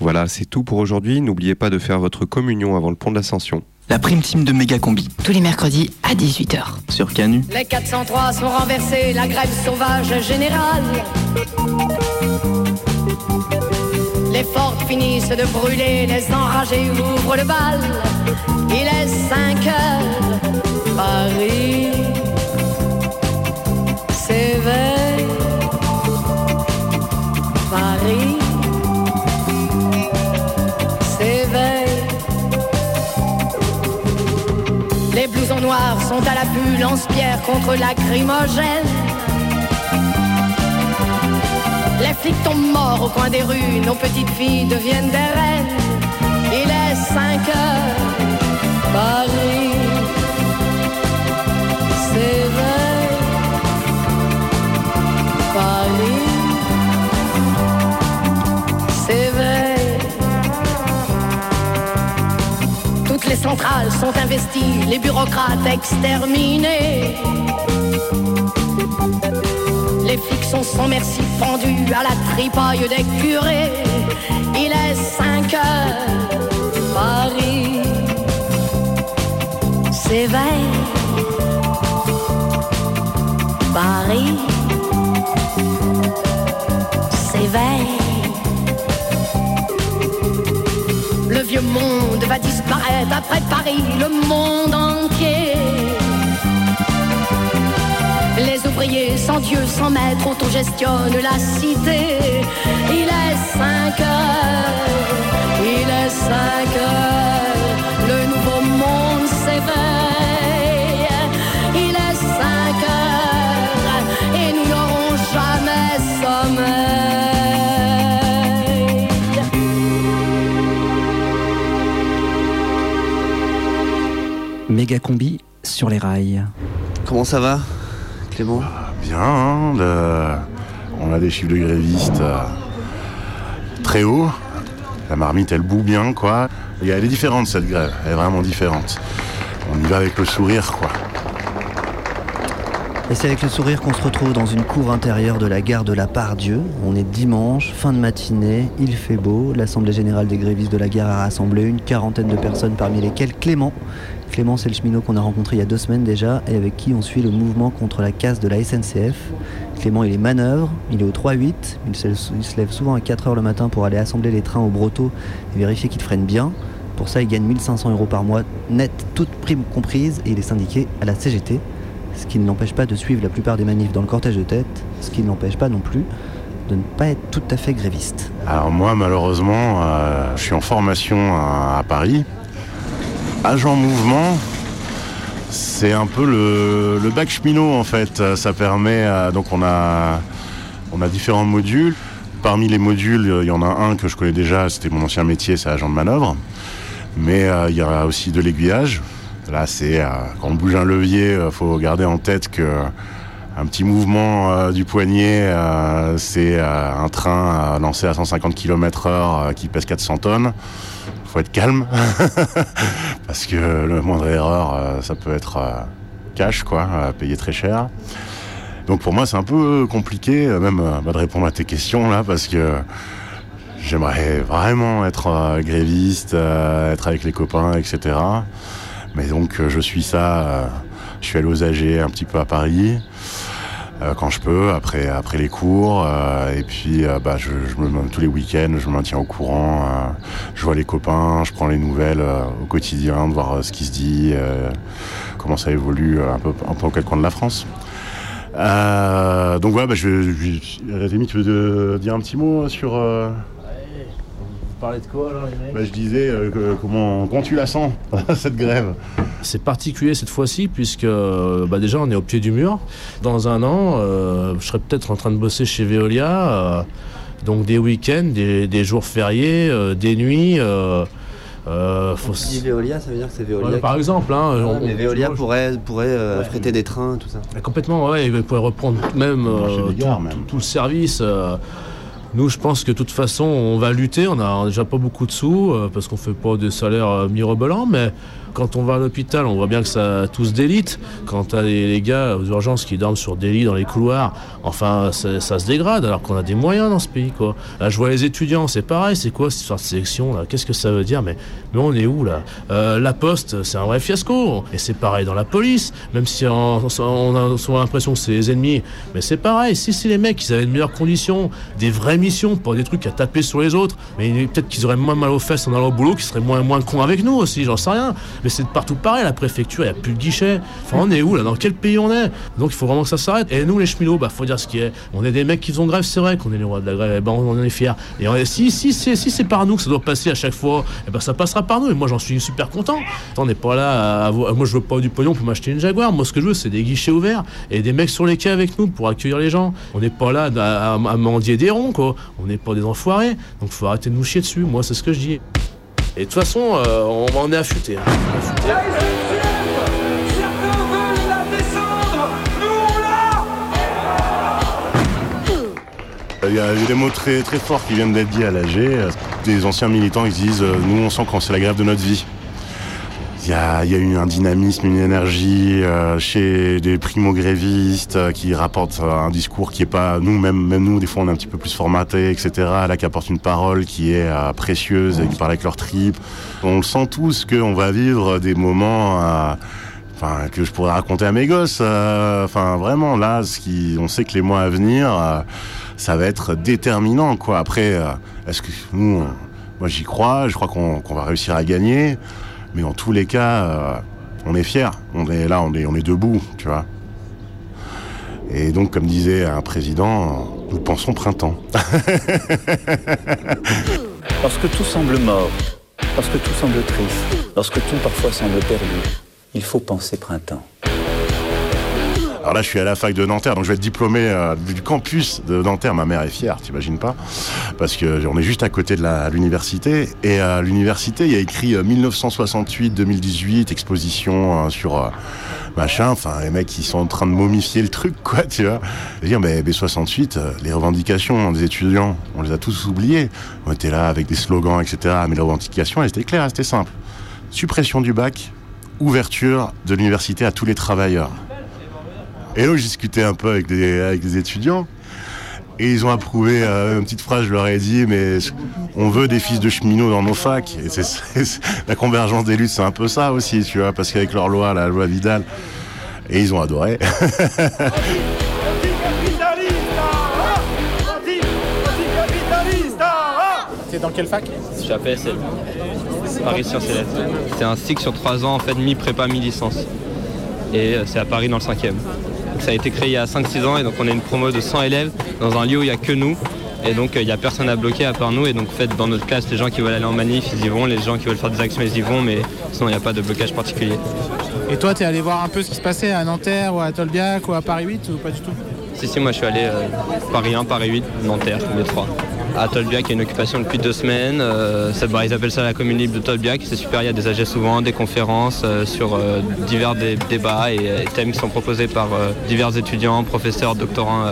Speaker 8: Voilà, c'est tout pour aujourd'hui. N'oubliez pas de faire votre communion avant le pont de l'Ascension.
Speaker 13: La prime team de Méga Combi.
Speaker 2: Tous les mercredis à 18h.
Speaker 13: Sur Canu.
Speaker 29: Les 403 sont renversés, la grève sauvage générale. Les fortes finissent de brûler, les enragés ouvrent le bal. Il est 5 heures, Paris à l'affût, lance-pierre contre lacrymogène. Les flics tombent morts au coin des rues, nos petites filles deviennent des reines. Il est 5 heures, Paris s'éveille. Paris Les centrales sont investies, les bureaucrates exterminés. Les flics sont sans merci pendus à la tripaille des curés. Il est 5 heures, Paris s'éveille. Paris s'éveille. Vieux monde va disparaître après Paris, le monde entier. Les ouvriers sans Dieu, sans maître, autogestionnent la cité. Il est 5 heures, il est 5 heures, le nouveau
Speaker 28: Méga combi sur les rails.
Speaker 4: Comment ça va, Clément?
Speaker 30: Bien, hein, le- on a des chiffres de grévistes euh, très hauts. La marmite, elle boue bien, quoi. Et elle est différente, cette grève. Elle est vraiment différente. On y va avec le sourire, quoi.
Speaker 4: Et c'est avec le sourire qu'on se retrouve dans une cour intérieure de la gare de la Pardieu. On est dimanche, fin de matinée, il fait beau. L'Assemblée générale des grévistes de la gare a rassemblé une quarantaine de personnes, parmi lesquelles Clément. Clément, c'est le cheminot qu'on a rencontré il y a deux semaines déjà et avec qui on suit le mouvement contre la casse de la SNCF. Clément, il est manœuvre, il est au 3-8, il se, lève souvent à 4h le matin pour aller assembler les trains au Broto et vérifier qu'ils freinent bien. Pour ça, il gagne 1500 euros par mois, net, toute prime comprise, et il est syndiqué à la CGT ce qui ne l'empêche pas de suivre la plupart des manifs dans le cortège de tête, ce qui ne l'empêche pas non plus de ne pas être tout à fait gréviste.
Speaker 30: Alors moi, malheureusement, euh, je suis en formation à, Paris. Agent mouvement, c'est un peu le, bac cheminot en fait. Ça permet, euh, donc on a, différents modules. Parmi les modules, euh, il y en a un que je connais déjà, c'était mon ancien métier, c'est agent de manœuvre. Mais il y a aussi de l'aiguillage. Là, c'est euh, quand on bouge un levier, il faut garder en tête que un petit mouvement euh, du poignet, euh, c'est euh, un train euh, lancé à 150 km/h qui pèse 400 tonnes. faut être calme parce que le moindre erreur, euh, ça peut être euh, cash, quoi, euh, payer très cher. Donc pour moi, c'est un peu compliqué, euh, même euh, bah, de répondre à tes questions là, parce que j'aimerais vraiment être euh, gréviste, euh, être avec les copains, etc. Mais donc euh, je suis ça. euh, je suis allé aux AG un petit peu à Paris euh, quand je peux, après, après les cours. et puis bah, je, me, tous les week-ends, je me maintiens au courant. je vois les copains, je prends les nouvelles au quotidien, de voir ce qui se dit, comment ça évolue un peu, quatre coins de la France. Donc voilà, bah, je, je, Rémi, tu veux dire un petit mot sur...
Speaker 21: Vous parlez de quoi alors les mecs
Speaker 30: bah, je disais, euh, que- comment, comment tu la sens, cette grève
Speaker 21: C'est particulier cette fois-ci puisque euh, bah, déjà on est au pied du mur. Dans un an, euh, je serai peut-être en train de bosser chez Veolia. euh, donc des week-ends, des, des jours fériés, euh, des nuits. euh, euh, faut
Speaker 4: dis Veolia, ça veut dire que c'est Veolia.
Speaker 21: Ouais, par
Speaker 4: qui-
Speaker 21: exemple, hein,
Speaker 4: Ouais,
Speaker 21: on-
Speaker 4: mais Veolia pourrait, pourrait euh,
Speaker 21: Ouais.
Speaker 4: fréter des trains, tout ça.
Speaker 21: Complètement, ouais, il pourrait reprendre même, euh,
Speaker 30: gares,
Speaker 21: tout,
Speaker 30: même.
Speaker 21: tout- tout le service. euh. Nous, je pense que de toute façon, on va lutter. On a déjà pas beaucoup de sous euh, parce qu'on fait pas des salaires euh, mirobolants, mais quand on va à l'hôpital, on voit bien que ça tous d'élite. Quand t'as les, les gars aux urgences qui dorment sur des lits dans les couloirs, enfin, ça, se dégrade alors qu'on a des moyens dans ce pays, quoi. Là, je vois les étudiants, c'est pareil. C'est quoi cette histoire de sélection là? Qu'est-ce que ça veut dire? Mais, mais on est où là? Euh, La Poste, c'est un vrai fiasco. Et c'est pareil dans la police, même si on, a souvent l'impression que c'est les ennemis. Mais c'est pareil. Si c'est les mecs qui avaient de meilleures conditions, des vraies missions, pas des trucs à taper sur les autres, mais peut-être qu'ils auraient moins mal aux fesses en allant au boulot, qu'ils seraient moins moins cons avec nous aussi. J'en sais rien. Mais c'est partout pareil. La préfecture, il n'y a plus de guichet. Enfin, on est où là? Dans quel pays on est? Donc il faut vraiment que ça s'arrête. Et nous, les cheminots, bah faut dire ce qui est. On est des mecs qui font grève, c'est vrai qu'on est les rois de la grève. Eh ben, on en est fiers. Et on est- si si c'est si c'est par nous que ça doit passer à chaque fois, eh ben ça passera par nous. Et moi, j'en suis super content. On n'est pas là à Moi, je veux pas du pognon pour m'acheter une Jaguar. Moi, ce que je veux, c'est des guichets ouverts et des mecs sur les quais avec nous pour accueillir les gens. On n'est pas là à, à- à mendier des ronds, quoi. On n'est pas des enfoirés. Donc, faut arrêter de nous chier dessus. Moi, c'est ce que je dis. Et de toute façon, euh, on en est affûté.
Speaker 30: Il y a des mots très, très forts qui viennent d'être dits à l'AG. Des anciens militants qui disent euh, Nous, on sent quand c'est la grève de notre vie. Il y a, y a eu un dynamisme, une énergie euh, chez des primo-grévistes euh, qui rapportent euh, un discours qui est pas. Nous, même, même nous, des fois, on est un petit peu plus formatés, etc. Là, qui apporte une parole qui est euh, précieuse et qui parle avec leur tripes. On le sent tous qu'on va vivre des moments. euh, que je pourrais raconter à mes gosses. euh, Enfin, vraiment, là, ce qui, on sait que les mois à venir, euh, ça va être déterminant, quoi. Après, euh, est-ce que nous, Moi, j'y crois. Je crois qu'on va réussir à gagner. Mais en tous les cas, euh, on est fiers. On est là, on est, on est debout, tu vois. Et donc, comme disait un président, nous pensons printemps.
Speaker 6: Lorsque tout semble mort, lorsque tout semble triste, lorsque tout parfois semble perdu, il faut penser printemps.
Speaker 30: Alors là, je suis à la fac de Nanterre, donc je vais être diplômé euh, du campus de Nanterre. Ma mère est fière, t'imagines pas? Parce que on est juste à côté de l'université. Et à l'université, il y a écrit euh, 1968-2018, exposition euh, sur euh, machin. Enfin, les mecs, ils sont en train de momifier le truc, quoi, tu vois. Dire, mais B68, euh, les revendications des étudiants, on les a tous oubliées. On était là avec des slogans, etc. Mais les revendications, elles étaient claires, elles étaient simples. Suppression du bac, ouverture de l'université à tous les travailleurs. Et donc, j'ai discuté un peu avec des, avec des étudiants. Et ils ont approuvé euh, une petite phrase, je leur ai dit, mais on veut des fils de cheminots dans nos facs. Et c'est, c'est- la convergence des luttes, c'est un peu ça aussi, tu vois, parce qu'avec leur loi, la loi Vidal, et ils ont adoré.
Speaker 31: T'es dans quelle fac?
Speaker 32: Je suis à PSL, Paris Sciences et Lettres. C'est un cycle sur trois ans, en fait, mi-prépa, mi-licence. Et euh, c'est à Paris dans le 5e. Donc, ça a été créé il y a 5-6 ans et donc on est une promo de 100 élèves dans un lieu où il n'y a que nous. Et donc euh, il n'y a personne à bloquer à part nous. Et donc en fait, dans notre classe, les gens qui veulent aller en manif, ils y vont. Les gens qui veulent faire des actions, ils y vont. Mais sinon, il n'y a pas de blocage particulier.
Speaker 31: Et toi, t'es allé voir un peu ce qui se passait à Nanterre ou à Tolbiac ou à Paris 8 ou pas du tout?
Speaker 32: Si, si, moi je suis allé euh, Paris 1, Paris 8, Nanterre, les trois. À Tolbiac, il y a une occupation depuis deux semaines. Euh, bah, ils appellent ça la commune libre de Tolbiac. C'est super, il y a des AG souvent, des conférences euh, sur euh, divers dé- débats et, thèmes qui sont proposés par divers étudiants, professeurs, doctorants.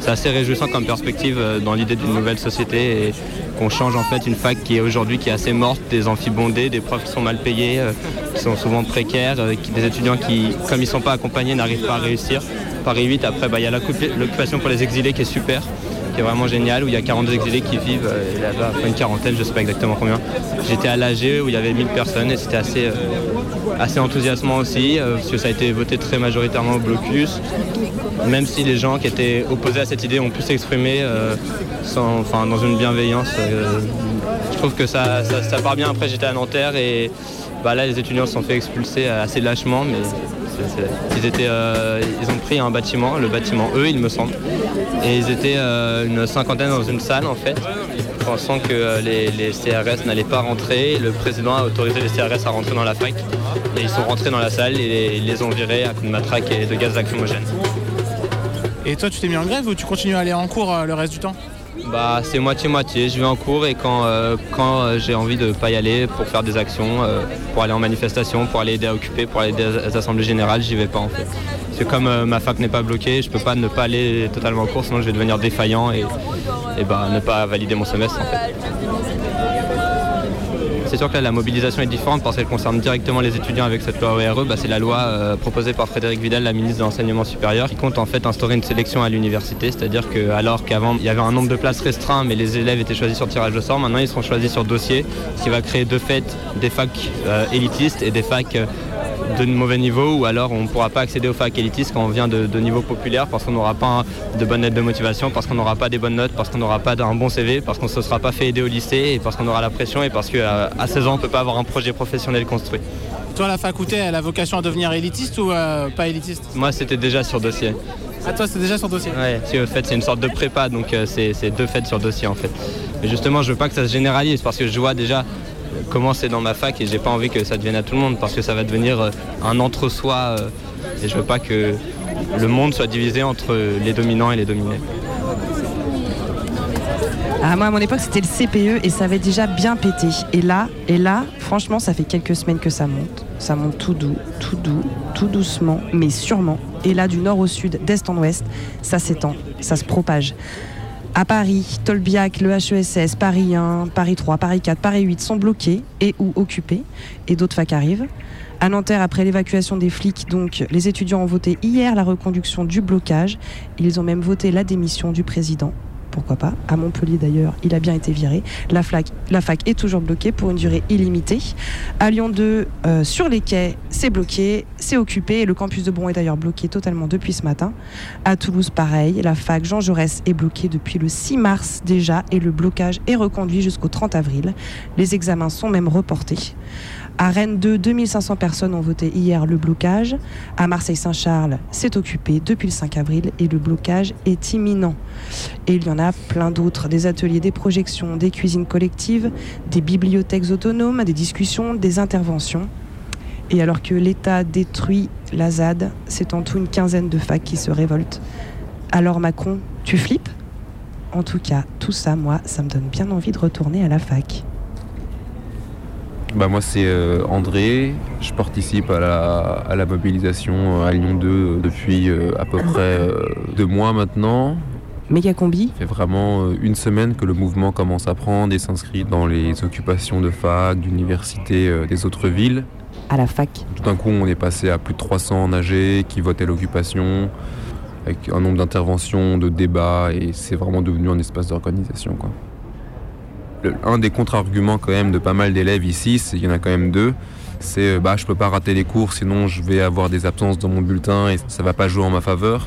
Speaker 32: c'est assez réjouissant comme perspective dans l'idée d'une nouvelle société et qu'on change en fait une fac qui est aujourd'hui qui est assez morte, des amphibondés, des profs qui sont mal payés, qui sont souvent précaires, des étudiants qui, comme ils ne sont pas accompagnés, n'arrivent pas à réussir. Paris 8, après, bah, il y a l'occup- l'occupation pour les exilés qui est super, qui vraiment génial, où il y a 42 exilés qui vivent, euh, et là-bas, une quarantaine, je ne sais pas exactement combien. J'étais à l'AG où il y avait 1000 personnes et c'était assez, euh, assez enthousiasmant aussi, euh, parce que ça a été voté très majoritairement au blocus. Même si les gens qui étaient opposés à cette idée ont pu s'exprimer dans une bienveillance, je trouve que ça, ça, part bien. Après, j'étais à Nanterre et bah, là, les étudiants se sont fait expulser assez lâchement, ils, étaient, euh, ils ont pris un bâtiment, le bâtiment E, il me semble, et ils étaient euh, une cinquantaine dans une salle en fait, pensant que euh, les, CRS n'allaient pas rentrer. Le président a autorisé les CRS à rentrer dans la fac, et ils sont rentrés dans la salle et ils les ont virés à coups de matraque et de gaz lacrymogène.
Speaker 31: Et toi, tu t'es mis en grève ou tu continues à aller en cours le reste du temps?
Speaker 32: Bah c'est moitié-moitié, je vais en cours et quand, euh, quand euh, j'ai envie de pas y aller pour faire des actions, euh, pour aller en manifestation, pour aller aider à occuper, pour aller aider aux assemblées générales, j'y vais pas en fait. Parce que comme ma fac n'est pas bloquée, je peux pas ne pas aller totalement en cours, sinon je vais devenir défaillant et, et bah, ne pas valider mon semestre. C'est sûr que la mobilisation est différente parce qu'elle concerne directement les étudiants avec cette loi ORE. Bah, c'est la loi euh, proposée par Frédéric Vidal, la ministre de l'Enseignement supérieur, qui compte en fait instaurer une sélection à l'université. C'est-à-dire que alors qu'avant il y avait un nombre de places restreint, mais les élèves étaient choisis sur tirage au sort, maintenant ils seront choisis sur dossier, ce qui va créer de fait des facs euh, élitistes et des facs euh, de mauvais niveau ou alors on ne pourra pas accéder aux facs élitistes quand on vient de, de niveau populaire parce qu'on n'aura pas de bonnes lettres de motivation, parce qu'on n'aura pas des bonnes notes, parce qu'on n'aura pas un bon CV, parce qu'on ne se sera pas fait aider au lycée et parce qu'on aura la pression et parce qu'à à 16 ans on ne peut pas avoir un projet professionnel construit.
Speaker 31: Toi, la faculté, elle a vocation à devenir élitiste ou euh, pas élitiste?
Speaker 32: Moi c'était déjà sur dossier.
Speaker 31: Ah, toi, c'est déjà sur dossier?
Speaker 32: Ouais, c'est en fait c'est une sorte de prépa donc euh, c'est c'est deux fêtes sur dossier en fait. Mais justement je veux pas que ça se généralise parce que je vois déjà comment c'est dans ma fac et j'ai pas envie que ça devienne à tout le monde parce que ça va devenir euh, un entre-soi euh, et je veux pas que le monde soit divisé entre les dominants et les dominés.
Speaker 11: Ah, moi, à mon époque, c'était le CPE et ça avait déjà bien pété. Et là, et là, franchement, ça fait quelques semaines que ça monte. Ça monte tout doux, tout doux, tout doucement, mais sûrement. Et là, du nord au sud, d'est en ouest, ça s'étend, ça se propage. À Paris, Tolbiac, le HESS, Paris 1, Paris 3, Paris 4, Paris 8 sont bloqués et ou occupés, et d'autres facs arrivent. À Nanterre, après l'évacuation des flics, donc, les étudiants ont voté hier la reconduction du blocage. Ils ont même voté la démission du président pourquoi pas. À Montpellier d'ailleurs, il a bien été viré. La, fac est toujours bloquée pour une durée illimitée. À Lyon 2, euh, sur les quais, c'est bloqué, c'est occupé. Et le campus de Bron est d'ailleurs bloqué totalement depuis ce matin. À Toulouse, pareil, la fac Jean Jaurès est bloquée depuis le 6 mars déjà et le blocage est reconduit jusqu'au 30 avril. Les examens sont même reportés. À Rennes 2, 2500 personnes ont voté hier le blocage. À Marseille-Saint-Charles, c'est occupé depuis le 5 avril et le blocage est imminent. Et il y en a plein d'autres, des ateliers, des projections, des cuisines collectives, des bibliothèques autonomes, des discussions, des interventions. Et alors que l'État détruit la ZAD, c'est en tout une quinzaine de facs qui se révoltent. Alors Macron, tu flippes? En tout cas, tout ça, moi, ça me donne bien envie de retourner à la fac.
Speaker 33: Bah moi c'est euh, André, je participe à la, à la mobilisation à Lyon 2 euh, depuis euh, à peu près euh, deux mois maintenant.
Speaker 11: Méga combi
Speaker 33: Ça fait vraiment euh, une semaine que le mouvement commence à prendre et s'inscrit dans les occupations de fac, d'universités euh, des autres villes.
Speaker 11: À la fac.
Speaker 33: Tout d'un coup on est passé à plus de 300 nagés qui votaient l'occupation, avec un nombre d'interventions, de débats et c'est vraiment devenu un espace d'organisation. quoi. Le- un des contre-arguments quand même de pas mal d'élèves ici, c'est- il y en a quand même deux, c'est euh, bah je peux pas rater les cours sinon je vais avoir des absences dans mon bulletin et ça va pas jouer en ma faveur.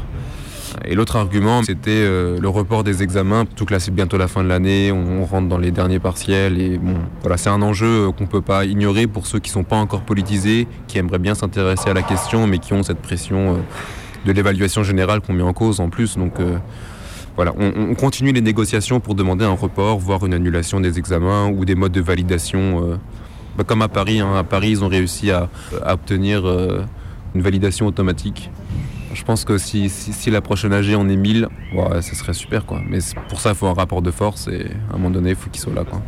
Speaker 33: Et l'autre argument, c'était euh, le report des examens. Tout que là, c'est bientôt la fin de l'année, on, rentre dans les derniers partiels et bon, voilà, c'est un enjeu euh, qu'on peut pas ignorer pour ceux qui sont pas encore politisés, qui aimeraient bien s'intéresser à la question, mais qui ont cette pression euh, de l'évaluation générale qu'on met en cause en plus. Donc voilà, on, on continue les négociations pour demander un report, voire une annulation des examens ou des modes de validation. bah, comme à Paris, hein. à Paris, ils ont réussi à, obtenir une validation automatique. Je pense que si, la prochaine AG en est 1000, ouais, ce serait super quoi. Mais pour ça, il faut un rapport de force et à un moment donné, il faut qu'il soit là quoi.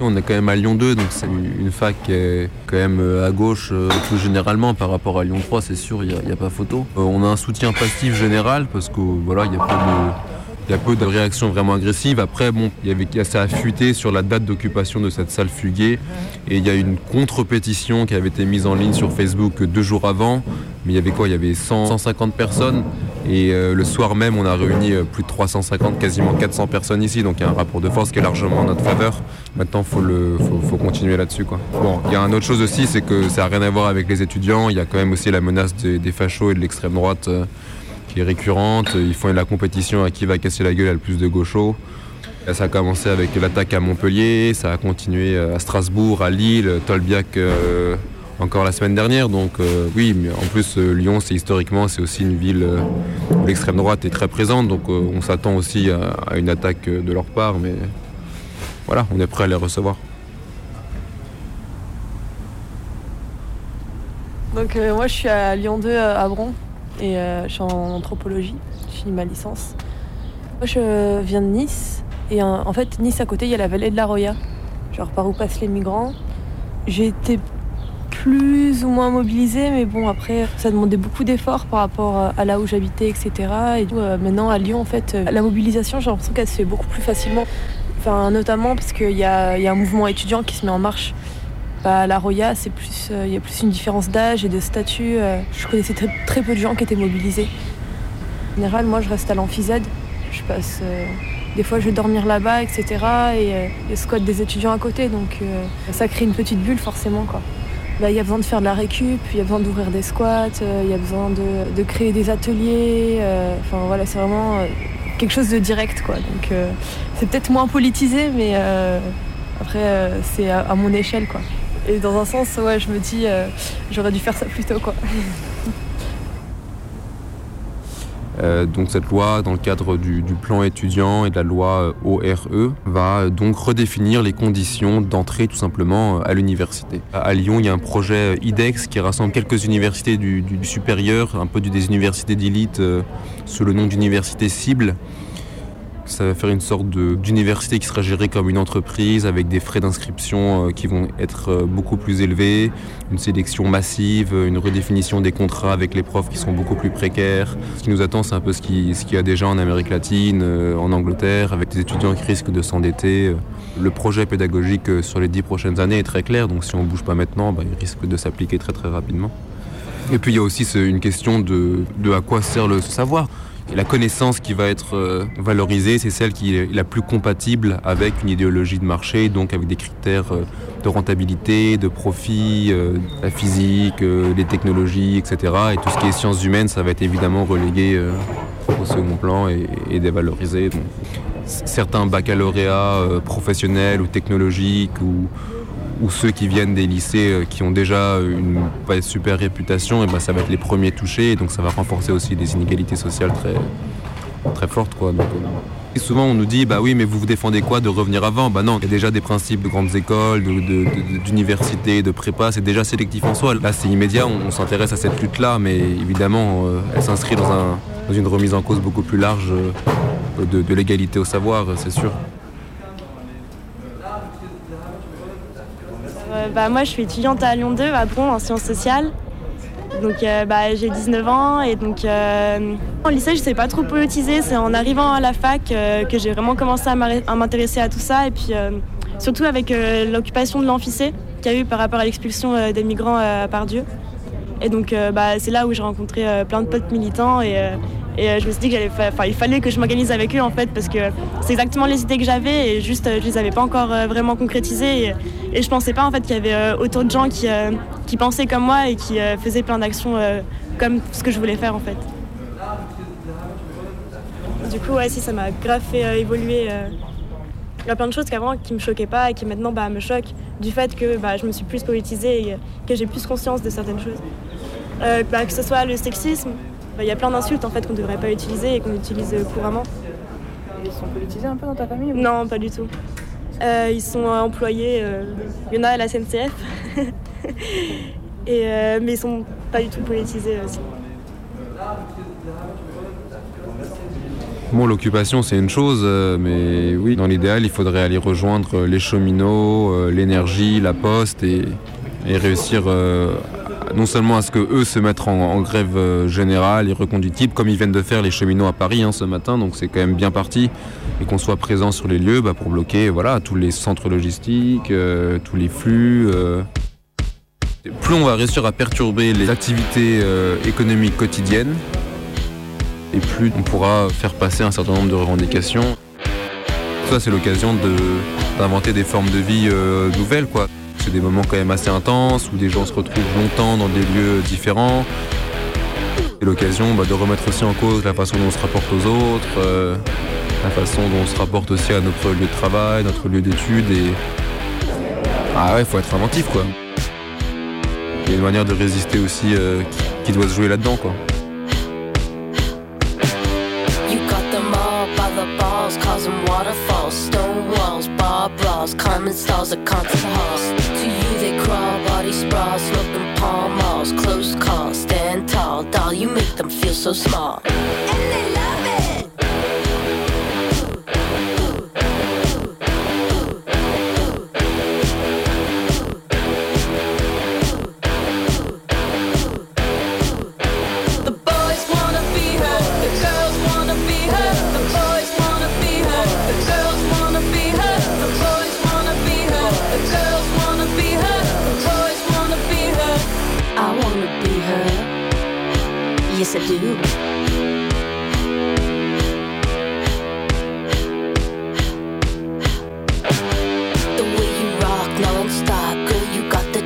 Speaker 33: On est quand même à Lyon 2, donc c'est une fac qui est quand même euh, à gauche euh, tout généralement par rapport à Lyon 3, c'est sûr, il n'y a, pas photo. Euh, on a un soutien passif général parce que voilà, il y a peu de. Peu de réactions vraiment agressives. Après, bon, il y avait, ça a fuité sur la date d'occupation de cette salle fuguée. Et il y a une contre-pétition qui avait été mise en ligne sur Facebook deux jours avant. Mais il y avait quoi? Il y avait 100, 150 personnes. Et euh, le soir même, on a réuni euh, plus de 350, quasiment 400 personnes ici. Donc il y a un rapport de force qui est largement en notre faveur. Maintenant, il faut, faut, continuer là-dessus. Bon, il y a une autre chose aussi, c'est que ça n'a rien à voir avec les étudiants. Il y a quand même aussi la menace des, fachos et de l'extrême droite euh, qui est récurrente. Ils font la compétition à qui va casser la gueule à le plus de gauchos. Ça a commencé avec l'attaque à Montpellier, ça a continué à Strasbourg, à Lille, Tolbiac encore la semaine dernière. Donc euh, oui, mais en plus euh, Lyon, c'est historiquement, c'est aussi une ville euh, où l'extrême droite est très présente. Donc euh, on s'attend aussi à, une attaque euh, de leur part, mais voilà, on est prêt à les recevoir.
Speaker 34: Donc euh, moi je suis à Lyon 2 euh, à Bron et euh, je suis en anthropologie, je finis ma licence. Moi je viens de Nice et euh, en fait Nice à côté il y a la vallée de la Roya, genre par où passent les migrants. J'ai été plus ou moins mobilisée mais bon après ça demandait beaucoup d'efforts par rapport euh, à là où j'habitais etc. Et euh, maintenant à Lyon en fait euh, la mobilisation j'ai l'impression qu'elle se fait beaucoup plus facilement. Enfin notamment parce qu'il y a, un mouvement étudiant qui se met en marche. Bah, la Roya, c'est plus, il y a plus une différence d'âge et de statut. je connaissais très, peu de gens qui étaient mobilisés. En général, moi, je reste à l'amphizède. Je passe. des fois, je vais dormir là-bas, etc. Et a squat des étudiants à côté, donc ça crée une petite bulle forcément, quoi. Là, il y a besoin de faire de la récup, il y a besoin d'ouvrir des squats, euh, il y a besoin de, créer des ateliers. euh, Enfin, voilà, c'est vraiment euh, quelque chose de direct, quoi. Donc, c'est peut-être moins politisé, mais après, c'est à, à mon échelle, quoi. Et dans un sens, ouais, je me dis, j'aurais dû faire ça plus tôt, quoi.
Speaker 33: Euh, donc cette loi, dans le cadre du, plan étudiant et de la loi euh, ORE, va euh, donc redéfinir les conditions d'entrée tout simplement à l'université. À Lyon, il y a un projet IDEX qui rassemble quelques universités du, supérieur, un peu des universités d'élite sous le nom d'université cible. Ça va faire une sorte d'université qui sera gérée comme une entreprise avec des frais d'inscription euh, qui vont être euh, beaucoup plus élevés, une sélection massive, une redéfinition des contrats avec les profs qui sont beaucoup plus précaires. Ce qui nous attend, c'est un peu ce qui- ce qu'il y a déjà en Amérique latine, euh, en Angleterre, avec des étudiants qui risquent de s'endetter. Le projet pédagogique sur les dix prochaines années est très clair, donc si on ne bouge pas maintenant, bah, il risque de s'appliquer très très rapidement. Et puis il y a aussi une question de à quoi sert le savoir. La connaissance qui va être euh, valorisée, c'est celle qui est la plus compatible avec une idéologie de marché, donc avec des critères euh, de rentabilité, de profit, euh, la physique, les technologies, etc. Et tout ce qui est sciences humaines, ça va être évidemment relégué au second plan et, dévalorisé. Certains baccalauréats professionnels ou technologiques ou, ou ceux qui viennent des lycées qui ont déjà une super réputation, et ben ça va être les premiers touchés, et donc ça va renforcer aussi des inégalités sociales très, très fortes. Quoi. Et souvent on nous dit bah oui mais vous vous défendez quoi de revenir avant? Bah non, il y a déjà des principes de grandes écoles, d'universités, de, de, prépa, c'est déjà sélectif en soi. Là c'est immédiat, on, s'intéresse à cette lutte-là, mais évidemment euh, elle s'inscrit dans, un, dans une remise en cause beaucoup plus large euh, de l'égalité au savoir, c'est sûr.
Speaker 35: Euh, bah, moi, je suis étudiante à Lyon 2, à Bron, en sciences sociales. Donc euh, bah, j'ai 19 ans et donc euh, au lycée je ne sais pas trop politiser. C'est en arrivant à la fac que j'ai vraiment commencé à m'intéresser à tout ça et puis surtout avec l'occupation de l'amphicée qu'il y a eu par rapport à l'expulsion des migrants à Pardieu. Et donc bah, c'est là où j'ai rencontré plein de potes militants et euh, je me suis dit qu'il fallait que je m'organise avec eux en fait parce que c'est exactement les idées que j'avais et juste euh, je les avais pas encore euh, vraiment concrétisées et, et je pensais pas en fait qu'il y avait autant de gens qui, qui pensaient comme moi et qui faisaient plein d'actions comme ce que je voulais faire en fait. Du coup ouais si ça m'a grave fait évoluer. Il y a plein de choses qu'avant qui me choquaient pas et qui maintenant bah, me choquent du fait que bah, je me suis plus politisée et que j'ai plus conscience de certaines choses. Bah, que ce soit le sexisme, bah, il y a plein d'insultes en fait qu'on ne devrait pas utiliser et qu'on utilise couramment.
Speaker 34: Ils sont politisés un peu dans ta famille
Speaker 35: Non, pas du tout. Euh, ils sont euh, employés, euh, il y en a à la SNCF, et, mais ils sont pas du tout politisés aussi.
Speaker 33: Bon, l'occupation, c'est une chose, mais oui, dans l'idéal, il faudrait aller rejoindre les cheminots, l'énergie, la poste et, et réussir non seulement à ce que eux se mettent en, grève euh, générale, irreconductible, comme ils viennent de faire les cheminots à Paris hein, ce matin, donc c'est quand même bien parti, et qu'on soit présent sur les lieux bah, pour bloquer voilà, tous les centres logistiques, euh, tous les flux. Euh. Plus on va réussir à perturber les activités économiques quotidiennes, et plus on pourra faire passer un certain nombre de revendications. Ça, c'est l'occasion d'inventer des formes de vie nouvelles, quoi c'est des moments quand même assez intenses où des gens se retrouvent longtemps dans des lieux différents. C'est l'occasion bah, de remettre aussi en cause la façon dont on se rapporte aux autres, euh, la façon dont on se rapporte aussi à notre lieu de travail, notre lieu d'études et. Ah ouais, faut être inventif quoi. Il y a une manière de résister aussi euh, qui, doit se jouer là-dedans quoi. crawl, body sprawl, look palm malls, close call, stand tall, doll, you make them feel so small.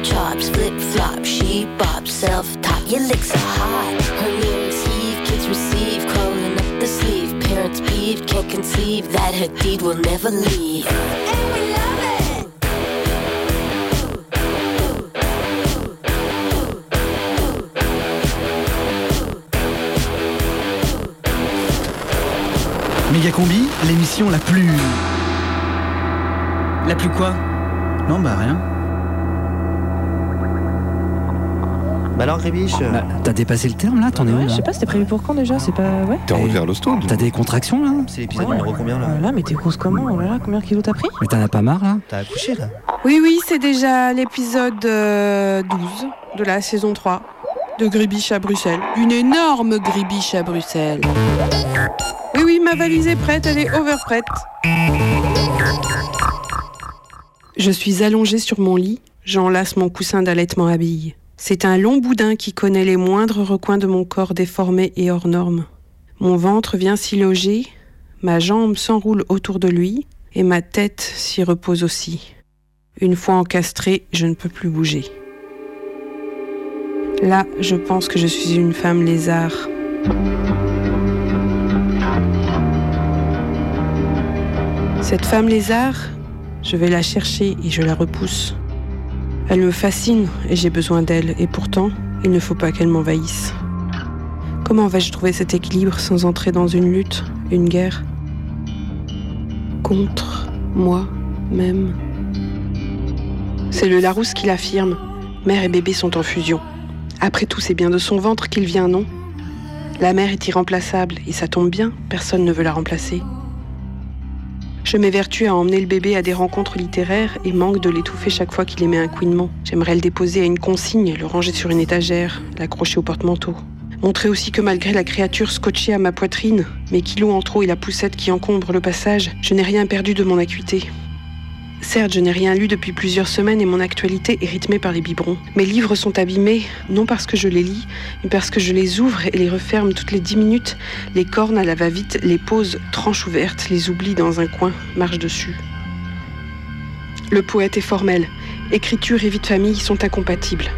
Speaker 33: Chops. Flip-flop, she bop, self-top, your licks are hot. Her lyrics heave, kids receive, crawling up the sleeve. Parents peeved, can't conceive that her deed will never leave. And we love
Speaker 4: Combi, l'émission la plus. La plus quoi? Non, bah rien. Bah alors, Rébiche
Speaker 28: bah, T'as dépassé le terme là T'en es où
Speaker 11: Je sais pas, c'était prévu pour quand déjà? C'est pas. Ouais
Speaker 8: T'es en route vers l'hosto
Speaker 28: T'as des contractions là?
Speaker 4: C'est l'épisode numéro combien là?
Speaker 11: Là, mais t'es grosse comment? Oh là là, combien de kilos t'as pris?
Speaker 28: Mais t'en as pas marre là?
Speaker 4: T'as accouché là?
Speaker 36: Oui, oui, c'est déjà l'épisode 12 de la saison 3 de Gribiche à Bruxelles. Une énorme Gribiche à Bruxelles. Oui, oui, ma valise est prête, elle est over prête. Je suis allongée sur mon lit, j'enlace mon coussin d'allaitement à billes. C'est un long boudin qui connaît les moindres recoins de mon corps déformé et hors norme. Mon ventre vient s'y loger, ma jambe s'enroule autour de lui, et ma tête s'y repose aussi. Une fois encastrée, je ne peux plus bouger. Là, je pense que je suis une femme lézard. Cette femme lézard, je vais la chercher et je la repousse. Elle me fascine et j'ai besoin d'elle, et pourtant, il ne faut pas qu'elle m'envahisse. Comment vais-je trouver cet équilibre sans entrer dans une lutte, une guerre? Contre moi-même. C'est le Larousse qui l'affirme. Mère et bébé sont en fusion. Après tout, c'est bien de son ventre qu'il vient, non? La mère est irremplaçable, et ça tombe bien, personne ne veut la remplacer. Je m'évertue à emmener le bébé à des rencontres littéraires et manque de l'étouffer chaque fois qu'il émet un couinement. J'aimerais le déposer à une consigne, le ranger sur une étagère, l'accrocher au porte-manteau. Montrer aussi que malgré la créature scotchée à ma poitrine, mes kilos en trop et la poussette qui encombre le passage, je n'ai rien perdu de mon acuité. Certes, je n'ai rien lu depuis plusieurs semaines et mon actualité est rythmée par les biberons. Mes livres sont abîmés, non parce que je les lis, mais parce que je les ouvre et les referme toutes les dix minutes, les cornes à la va-vite, les poses tranches ouvertes, les oublie dans un coin, marche dessus. Le poète est formel. Écriture et vie de famille sont incompatibles.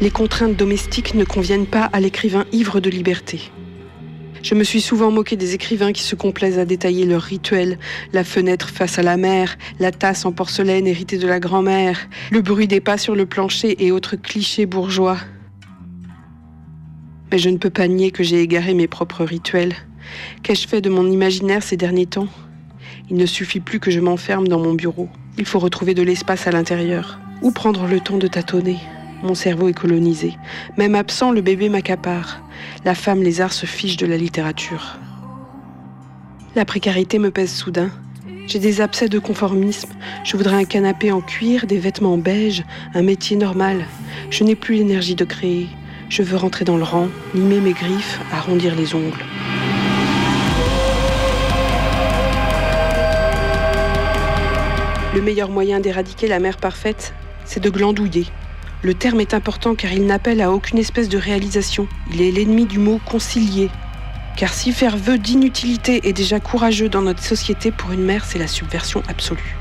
Speaker 36: Les contraintes domestiques ne conviennent pas à l'écrivain ivre de liberté. Je me suis souvent moqué des écrivains qui se complaisent à détailler leurs rituels, la fenêtre face à la mer, la tasse en porcelaine héritée de la grand-mère, le bruit des pas sur le plancher et autres clichés bourgeois. Mais je ne peux pas nier que j'ai égaré mes propres rituels. Qu'ai-je fait de mon imaginaire ces derniers temps? Il ne suffit plus que je m'enferme dans mon bureau. Il faut retrouver de l'espace à l'intérieur. Ou prendre le temps de tâtonner? Mon cerveau est colonisé. Même absent, le bébé m'accapare. La femme lézard se fiche de la littérature. La précarité me pèse soudain. J'ai des abcès de conformisme. Je voudrais un canapé en cuir, des vêtements beige, un métier normal. Je n'ai plus l'énergie de créer. Je veux rentrer dans le rang, limer mes griffes, arrondir les ongles. Le meilleur moyen d'éradiquer la mère parfaite, c'est de glandouiller. Le terme est important car il n'appelle à aucune espèce de réalisation. Il est l'ennemi du mot concilier. Car si faire vœu d'inutilité est déjà courageux dans notre société, pour une mère, c'est la subversion absolue.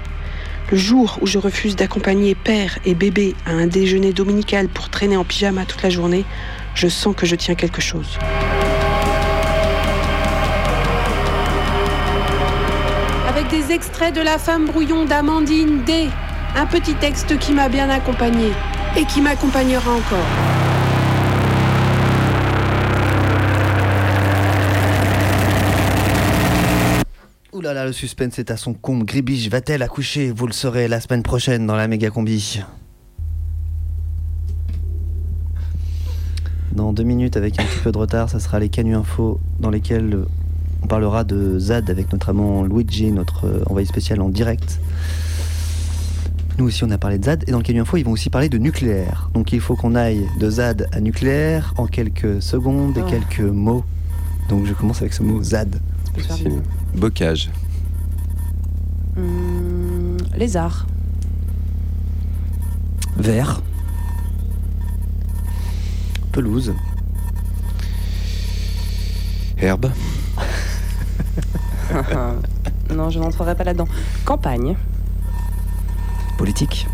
Speaker 36: Le jour où je refuse d'accompagner père et bébé à un déjeuner dominical pour traîner en pyjama toute la journée, je sens que je tiens quelque chose. Avec des extraits de La femme brouillon d'Amandine D. Un petit texte qui m'a bien accompagné et qui m'accompagnera encore.
Speaker 4: Ouh là là, le suspense est à son comble. Gribiche va-t-elle accoucher Vous le saurez la semaine prochaine dans la méga combi? Dans deux minutes, avec un petit peu de retard, ça sera les Canu Info dans lesquels on parlera de ZAD avec notre amant Luigi, notre euh, envoyé spécial en direct. Nous aussi, on a parlé de ZAD. Et dans le Canu Info, ils vont aussi parler de nucléaire. Donc il faut qu'on aille de ZAD à nucléaire en quelques secondes et
Speaker 8: Oh.
Speaker 4: quelques mots. Donc je commence avec ce mot ZAD.
Speaker 8: Possible. Bocage.
Speaker 11: Hum, lézard.
Speaker 28: Vert.
Speaker 4: Pelouse.
Speaker 8: Herbe.
Speaker 11: non, je n'entrerai pas là-dedans. Campagne.
Speaker 28: Politique.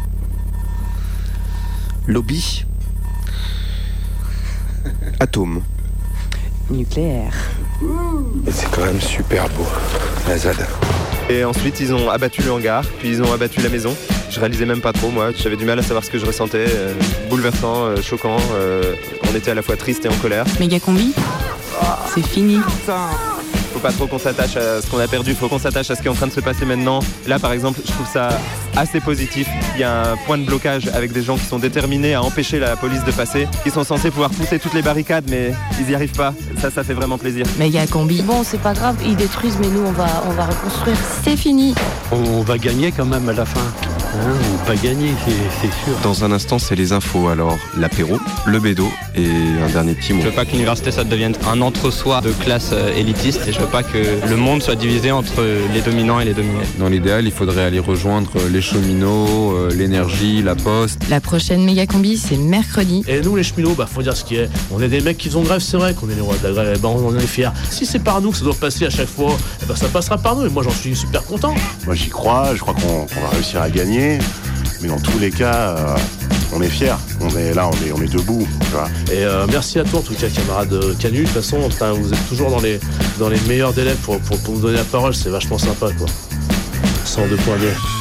Speaker 4: Lobby.
Speaker 8: Atome.
Speaker 11: Nucléaire.
Speaker 18: Et c'est quand même super beau, la ZAD.
Speaker 23: Et ensuite, ils ont abattu le hangar, puis ils ont abattu la maison. Je réalisais même pas trop, moi. J'avais du mal à savoir ce que je ressentais. euh, bouleversant, euh, choquant. euh, on était à la fois triste et en colère.
Speaker 2: Méga combi, c'est fini.
Speaker 23: Pas trop qu'on s'attache à ce qu'on a perdu, faut qu'on s'attache à ce qui est en train de se passer maintenant. Là, par exemple, je trouve ça assez positif. Il y a un point de blocage avec des gens qui sont déterminés à empêcher la police de passer. Ils sont censés pouvoir pousser toutes les barricades, mais ils y arrivent pas. Ça, ça fait vraiment plaisir.
Speaker 2: Méga combi.
Speaker 15: Bon, c'est pas grave, ils détruisent, mais nous, on va, on va reconstruire.
Speaker 2: C'est fini.
Speaker 25: On va gagner quand même à la fin. Ou pas gagner, c'est sûr.
Speaker 8: Dans un instant, c'est les infos. Alors, l'apéro, le bédo et un dernier petit mot.
Speaker 32: Je veux pas que l'université ça devienne un entre-soi de classe euh, élitiste et je veux pas que le monde soit divisé entre les dominants et les dominés.
Speaker 33: Dans l'idéal, il faudrait aller rejoindre les cheminots, euh, l'énergie, la poste.
Speaker 2: La prochaine méga combi, c'est mercredi.
Speaker 21: Et nous, les cheminots, bah, faut dire ce qui est. On est des mecs qui font grève, c'est vrai qu'on est les rois de la grève, et ben, on en est fiers. Si c'est par nous que ça doit passer à chaque fois, ben, ça passera par nous, et moi j'en suis super content.
Speaker 30: Moi j'y crois, je crois qu'on qu'on va réussir à gagner. Mais dans tous les cas, euh, on est fiers. On est là, on est, on est debout.
Speaker 21: Et euh, merci à toi en tout cas, camarade euh, Canu. De toute façon, vous êtes toujours dans les, dans les meilleurs délais pour, pour, pour nous donner la parole, c'est vachement sympa quoi. 102.2.